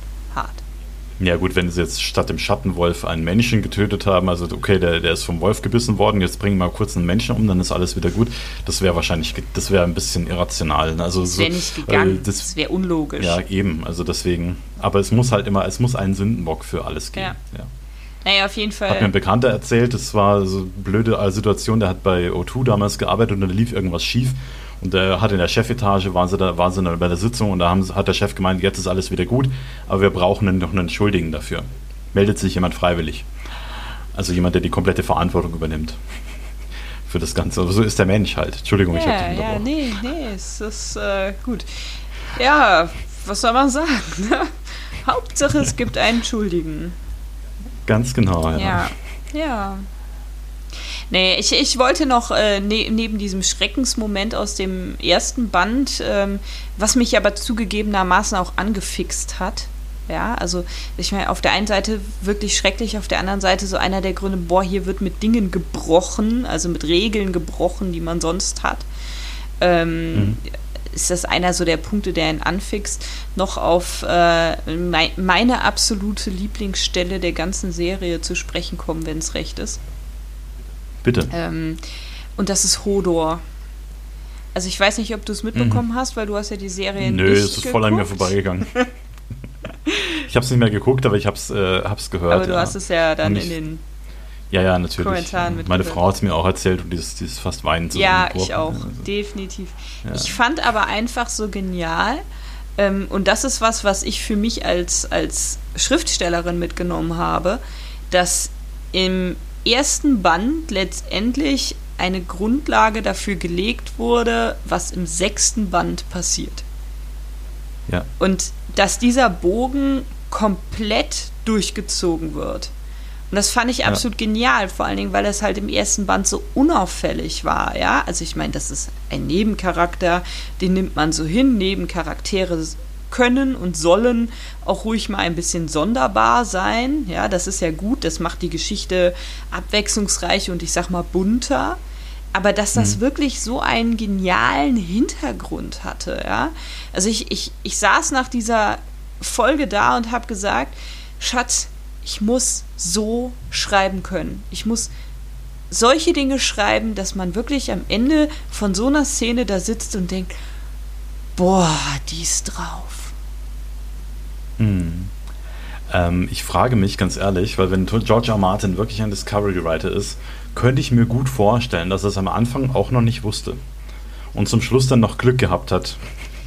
Ja gut, wenn sie jetzt statt dem Schattenwolf einen Menschen getötet haben, also okay, der, der ist vom Wolf gebissen worden, jetzt bringen wir mal kurz einen Menschen um, dann ist alles wieder gut. Das wäre wahrscheinlich, das wäre ein bisschen irrational. ne? Also Das so, wäre nicht gegangen, äh, das, das, wäre unlogisch. ja, eben, also deswegen. Aber es muss halt immer, es muss einen Sündenbock für alles geben. Ja. Ja. Naja, auf jeden Hat mir ein Fall. Bekannter erzählt, das war so eine blöde Situation, der hat bei O2 damals gearbeitet und da lief irgendwas schief. Und der hat in der Chefetage, waren sie, da, waren sie dann bei der Sitzung und da haben, hat der Chef gemeint, jetzt ist alles wieder gut, aber wir brauchen einen- noch einen Schuldigen dafür. Meldet sich jemand freiwillig. Also jemand, der die komplette Verantwortung übernimmt. Für das Ganze. Aber so ist der Mensch halt. Entschuldigung, ich Ja, habe dich ja, nee, nee, es ist äh, gut. Ja, was soll man sagen? ne? Hauptsache, es gibt einen Schuldigen. Ganz genau, ja. Ja, ja. Nee, ich, ich wollte noch äh, ne, neben diesem Schreckensmoment aus dem ersten Band, ähm, was mich aber zugegebenermaßen auch angefixt hat. Ja, also ich meine, auf der einen Seite wirklich schrecklich, auf der anderen Seite so einer der Gründe, boah, hier wird mit Dingen gebrochen, also mit Regeln gebrochen, die man sonst hat. Ähm, Mhm. Ist das einer so der Punkte, der ihn anfixt, noch auf äh, mei meine absolute Lieblingsstelle der ganzen Serie zu sprechen kommen, wenn es recht ist. Bitte. Ähm, und das ist Hodor. Also ich weiß nicht, ob du es mitbekommen hast, weil du hast ja die Serie Mhm. Nö, nicht es ist voll an mir geguckt. vorbeigegangen. ich habe es nicht mehr geguckt, aber ich habe es äh, hab's gehört. Aber du ja. hast es ja dann Und in den Ja, ja, natürlich. Kommentaren Meine. Frau hat es mir auch erzählt und die ist, die ist fast weinend Ja, zusammengebrochen. ich auch. Also, Definitiv. Ja. Ich fand aber einfach so genial. Ähm, und das ist was, was ich für mich als, als Schriftstellerin mitgenommen habe, dass im ersten Band letztendlich eine Grundlage dafür gelegt wurde, was im sechsten Band passiert. ja. Und dass dieser Bogen komplett durchgezogen wird. Und das fand ich Ja. absolut genial, vor allen Dingen, weil es halt im ersten Band so unauffällig war, ja. Also ich meine, das ist ein Nebencharakter, den nimmt man so hin. Nebencharaktere können und sollen auch ruhig mal ein bisschen sonderbar sein. Ja, das ist ja gut, das macht die Geschichte abwechslungsreich und ich sag mal bunter. Aber dass das wirklich so einen genialen Hintergrund hatte, ja. Also ich, ich, ich saß nach dieser Folge da und habe gesagt, Schatz, ich muss so schreiben können. Ich muss solche Dinge schreiben, dass man wirklich am Ende von so einer Szene da sitzt und denkt, boah, die ist drauf. Hm. Ähm, ich frage mich ganz ehrlich, weil wenn George R. Martin wirklich ein Discovery Writer ist, könnte ich mir gut vorstellen, dass er es am Anfang auch noch nicht wusste. Und zum Schluss dann noch Glück gehabt hat,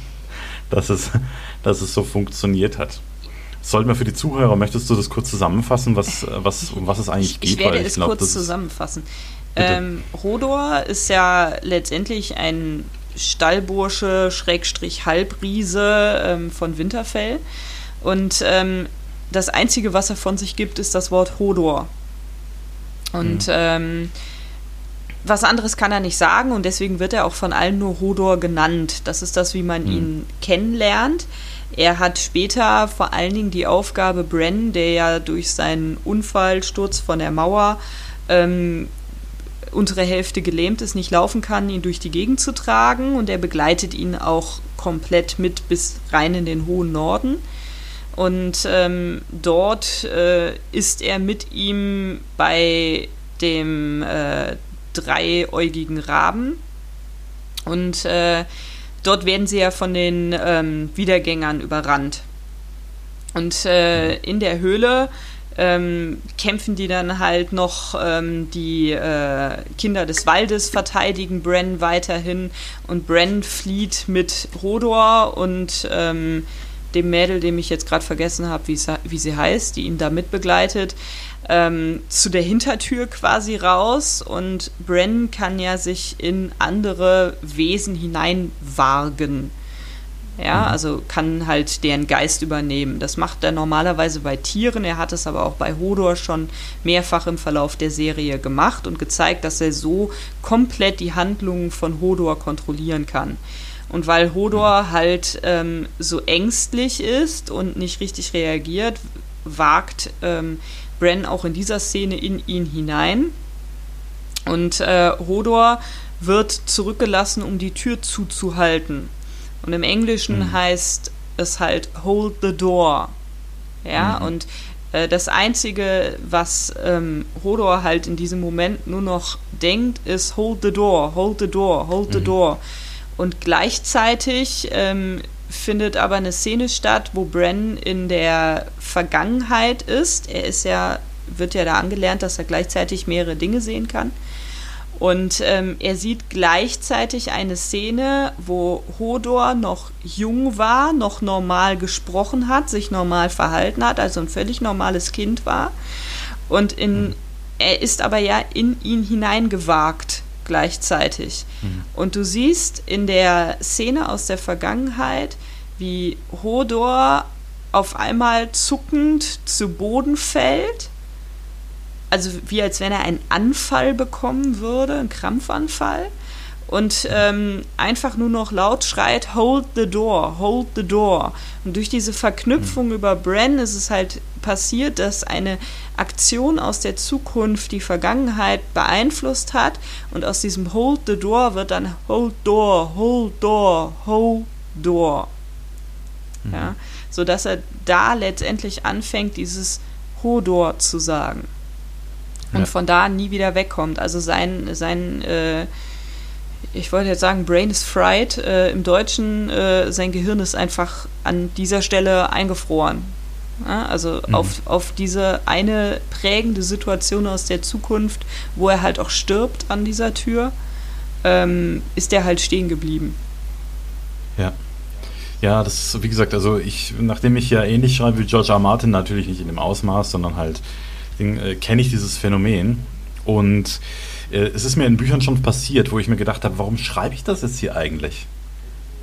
dass es, dass es so funktioniert hat. Sollten wir für die Zuhörer, möchtest du das kurz zusammenfassen, was, was, um was es eigentlich Ich, geht? ich werde Weil es glaub, kurz zusammenfassen. Ähm, Hodor ist ja letztendlich ein Stallbursche, Schrägstrich Halbriese ähm, von Winterfell. Und ähm, das Einzige, was er von sich gibt, ist das Wort Hodor. Und Mhm. ähm, was anderes kann er nicht sagen und deswegen wird er auch von allen nur Hodor genannt. Das ist das, wie man Mhm. ihn kennenlernt. Er hat später vor allen Dingen die Aufgabe, Bren, der ja durch seinen Unfall, Sturz von der Mauer, ähm, untere Hälfte gelähmt ist, nicht laufen kann, ihn durch die Gegend zu tragen. Und er begleitet ihn auch komplett mit bis rein in den hohen Norden. Und ähm, dort äh, ist er mit ihm bei dem äh, dreiäugigen Raben. Und äh, dort werden sie ja von den ähm, Wiedergängern überrannt. Und äh, in der Höhle ähm, kämpfen die dann halt noch ähm, die äh, Kinder des Waldes, verteidigen Bren weiterhin und Bren flieht mit Hodor und ähm, dem Mädel, dem ich jetzt gerade vergessen habe, wie, sie heißt, die ihn da mitbegleitet, ähm, zu der Hintertür quasi raus und Bren kann ja sich in andere Wesen hineinwagen. Ja, mhm. also kann halt deren Geist übernehmen. Das macht er normalerweise bei Tieren. Er hat es aber auch bei Hodor schon mehrfach im Verlauf der Serie gemacht und gezeigt, dass er so komplett die Handlungen von Hodor kontrollieren kann. Und weil Hodor halt ähm, so ängstlich ist und nicht richtig reagiert, wagt ähm, Bren auch in dieser Szene in ihn hinein. Und äh, Hodor wird zurückgelassen, um die Tür zuzuhalten. Und im Englischen mhm. heißt es halt Hold the Door. Ja, mhm. und äh, das Einzige, was ähm, Hodor halt in diesem Moment nur noch denkt, ist Hold the Door, Hold the Door, Hold the mhm. Door. Und gleichzeitig ähm, findet aber eine Szene statt, wo Bren in der Vergangenheit ist. Er ist ja, wird ja da angelernt, dass er gleichzeitig mehrere Dinge sehen kann. Und ähm, er sieht gleichzeitig eine Szene, wo Hodor noch jung war, noch normal gesprochen hat, sich normal verhalten hat, also ein völlig normales Kind war. Und in, er ist aber ja in ihn hineingewagt gleichzeitig. Mhm. Und du siehst in der Szene aus der Vergangenheit, wie Hodor auf einmal zuckend zu Boden fällt also wie als wenn er einen Anfall bekommen würde, einen Krampfanfall. Und ähm, einfach nur noch laut schreit, hold the door, hold the door. Und durch diese Verknüpfung mhm. über Bren ist es halt passiert, dass eine Aktion aus der Zukunft die Vergangenheit beeinflusst hat. Und aus diesem hold the door wird dann hold door, hold door, hold door. Mhm. Ja, sodass er da letztendlich anfängt, dieses Hodor zu sagen und ja. von da nie wieder wegkommt. Also sein, sein äh, ich wollte jetzt sagen, Brain is fried. Äh, Im Deutschen, äh, sein Gehirn ist einfach an dieser Stelle eingefroren. Ja, also mhm. auf, auf diese eine prägende Situation aus der Zukunft, wo er halt auch stirbt an dieser Tür, ähm, ist der halt stehen geblieben. Ja. Ja, das ist, wie gesagt, also ich, nachdem ich ja ähnlich schreibe wie George R. Martin, natürlich nicht in dem Ausmaß, sondern halt äh, kenne ich dieses Phänomen. Und äh, es ist mir in Büchern schon passiert, wo ich mir gedacht habe, warum schreibe ich das jetzt hier eigentlich?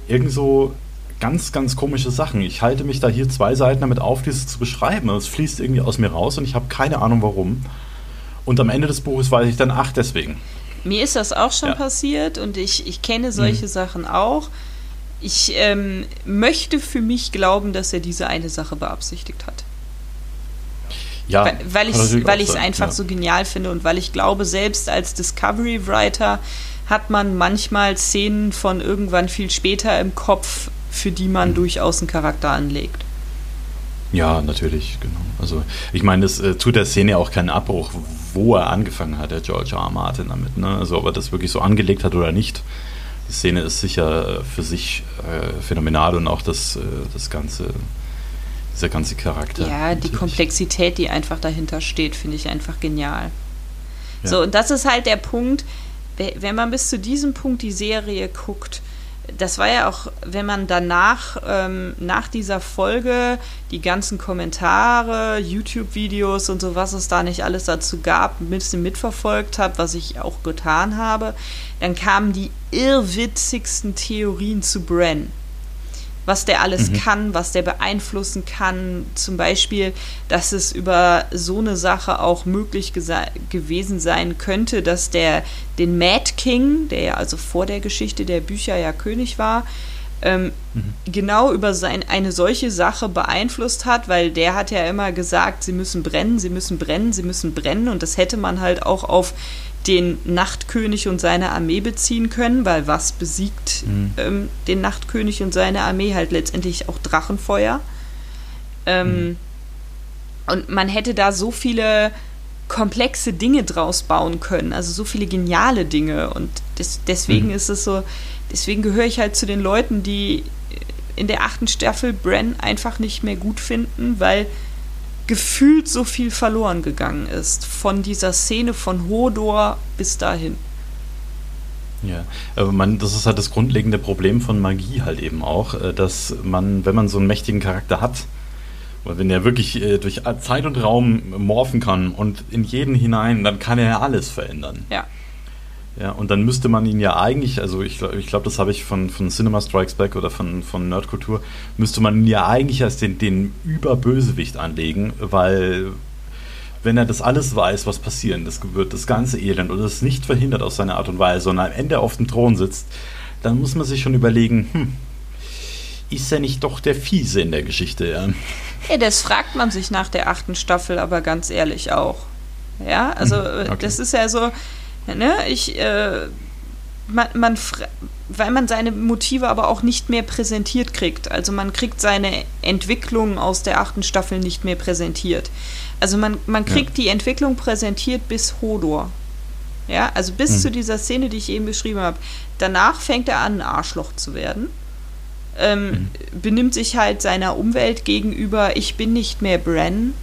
Irgend so ganz, ganz komische Sachen. Ich halte mich da hier zwei Seiten damit auf, dieses zu beschreiben. Es fließt irgendwie aus mir raus und ich habe keine Ahnung warum. Und am Ende des Buches weiß ich dann, ach, deswegen. Mir ist das auch schon ja. passiert und ich, ich kenne solche mhm. Sachen auch. Ich ähm, möchte für mich glauben, dass er diese eine Sache beabsichtigt hat. Ja, weil, weil ich es einfach ja. so genial finde und weil ich glaube, selbst als Discovery Writer hat man manchmal Szenen von irgendwann viel später im Kopf, für die man mhm. durchaus einen Charakter anlegt. Ja, natürlich, genau. Also ich meine, das äh, tut der Szene auch keinen Abbruch, wo er angefangen hat, der George R. R. Martin damit. Ne? Also ob er das wirklich so angelegt hat oder nicht. Die Szene ist sicher für sich äh, phänomenal und auch das, äh, das ganze dieser ganze Charakter. Ja, natürlich. die Komplexität, die einfach dahinter steht, finde ich einfach genial. Ja. So, und das ist halt der Punkt, wenn man bis zu diesem Punkt die Serie guckt, das war ja auch, wenn man danach, ähm, nach dieser Folge, die ganzen Kommentare, YouTube-Videos und so, was es da nicht alles dazu gab, ein bisschen mitverfolgt hat, was ich auch getan habe, dann kamen die irrwitzigsten Theorien zu Bren was der alles mhm. kann, was der beeinflussen kann. Zum Beispiel, dass es über so eine Sache auch möglich gewesen sein könnte, dass der den Mad King, der ja also vor der Geschichte der Bücher ja König war, ähm, mhm. genau über sein, eine solche Sache beeinflusst hat, weil der hat ja immer gesagt, sie müssen brennen, sie müssen brennen, sie müssen brennen und das hätte man halt auch auf den Nachtkönig und seine Armee beziehen können, weil was besiegt mhm. ähm, den Nachtkönig und seine Armee halt letztendlich auch Drachenfeuer. Ähm, mhm. Und man hätte da so viele komplexe Dinge draus bauen können, also so viele geniale Dinge. Und des, deswegen mhm. ist es so, deswegen gehöre ich halt zu den Leuten, die in der achten Staffel Bren einfach nicht mehr gut finden, weil gefühlt so viel verloren gegangen ist. Von dieser Szene von Hodor bis dahin. Ja, aber man, das ist halt das grundlegende Problem von Magie halt eben auch, äh, dass man, wenn man so einen mächtigen Charakter hat, wenn er wirklich äh, durch Zeit und Raum morphen kann und in jeden hinein, dann kann er ja alles verändern. Ja. Ja, und dann müsste man ihn ja eigentlich, also ich, ich glaube, das habe ich von, von Cinema Strikes Back oder von, von Nerdkultur, müsste man ihn ja eigentlich als den, den Überbösewicht anlegen, weil wenn er das alles weiß, was passieren, das wird das ganze Elend oder es nicht verhindert aus seiner Art und Weise, sondern am Ende auf dem Thron sitzt, dann muss man sich schon überlegen, hm, ist er nicht doch der Fiese in der Geschichte, ja? Ja, das fragt man sich nach der achten Staffel aber ganz ehrlich auch. Ja, also okay. das ist ja so, ne, ich, äh, man, man, weil man seine Motive aber auch nicht mehr präsentiert kriegt. Also man kriegt seine Entwicklung aus der achten Staffel nicht mehr präsentiert. Also man, man kriegt ja. die Entwicklung präsentiert bis Hodor. Ja, also bis mhm. zu dieser Szene, die ich eben beschrieben habe. Danach fängt er an, ein Arschloch zu werden ähm, mhm. benimmt sich halt seiner Umwelt gegenüber, ich bin nicht mehr Bren,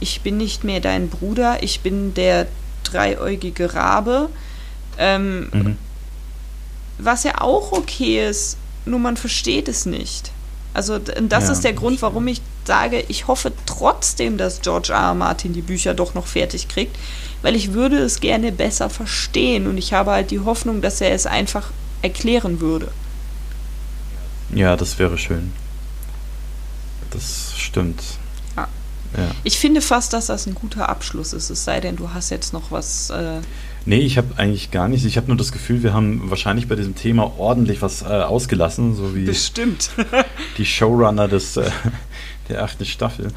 ich bin nicht mehr dein Bruder, ich bin der dreieugige Rabe. Ähm, mhm. Was ja auch okay ist, nur man versteht es nicht. Also das ja, ist der Grund, warum ich sage, ich hoffe trotzdem, dass George R. R. Martin die Bücher doch noch fertig kriegt, weil ich würde es gerne besser verstehen und ich habe halt die Hoffnung, dass er es einfach erklären würde. Ja, das wäre schön. Das stimmt. Ja. Ich finde fast, dass das ein guter Abschluss ist, es sei denn, du hast jetzt noch was. Äh nee, ich habe eigentlich gar nichts. Ich habe nur das Gefühl, wir haben wahrscheinlich bei diesem Thema ordentlich was äh, ausgelassen, so wie Bestimmt. die Showrunner des, äh, der achten Staffel.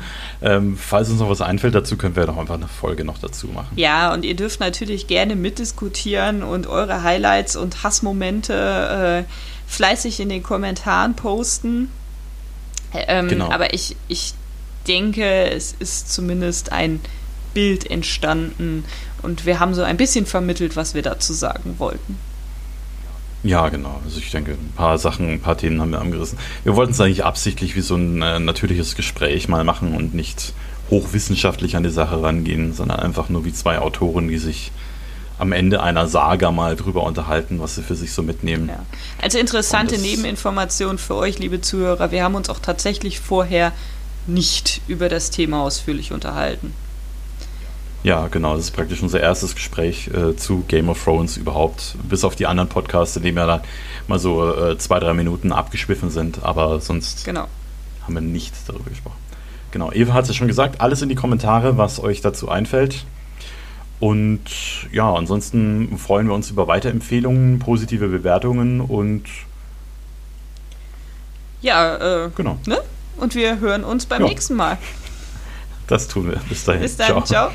Ähm, falls uns noch was einfällt dazu, können wir doch einfach eine Folge noch dazu machen. Ja, und ihr dürft natürlich gerne mitdiskutieren und eure Highlights und Hassmomente äh, fleißig in den Kommentaren posten. Ähm, genau. Aber ich, ich denke, es ist zumindest ein Bild entstanden und wir haben so ein bisschen vermittelt, was wir dazu sagen wollten. Ja, genau. Also ich denke, ein paar Sachen, ein paar Themen haben wir angerissen. Wir wollten es eigentlich absichtlich wie so ein äh, natürliches Gespräch mal machen und nicht hochwissenschaftlich an die Sache rangehen, sondern einfach nur wie zwei Autoren, die sich am Ende einer Saga mal drüber unterhalten, was sie für sich so mitnehmen. Ja. Also interessante Nebeninformation für euch, liebe Zuhörer. Wir haben uns auch tatsächlich vorher nicht über das Thema ausführlich unterhalten. Ja, genau. Das ist praktisch unser erstes Gespräch äh, zu Game of Thrones überhaupt. Bis auf die anderen Podcasts, in denen wir dann mal so äh, zwei, drei Minuten abgeschwiffen sind. Aber sonst genau. haben wir nicht darüber gesprochen. Genau. Eva hat es ja schon gesagt. Alles in die Kommentare, was euch dazu einfällt. Und ja, ansonsten freuen wir uns über Weiterempfehlungen, positive Bewertungen und ja, äh, genau. Ne? Und wir hören uns beim ja. nächsten Mal. Das tun wir. Bis dahin. Bis dann. ciao. ciao.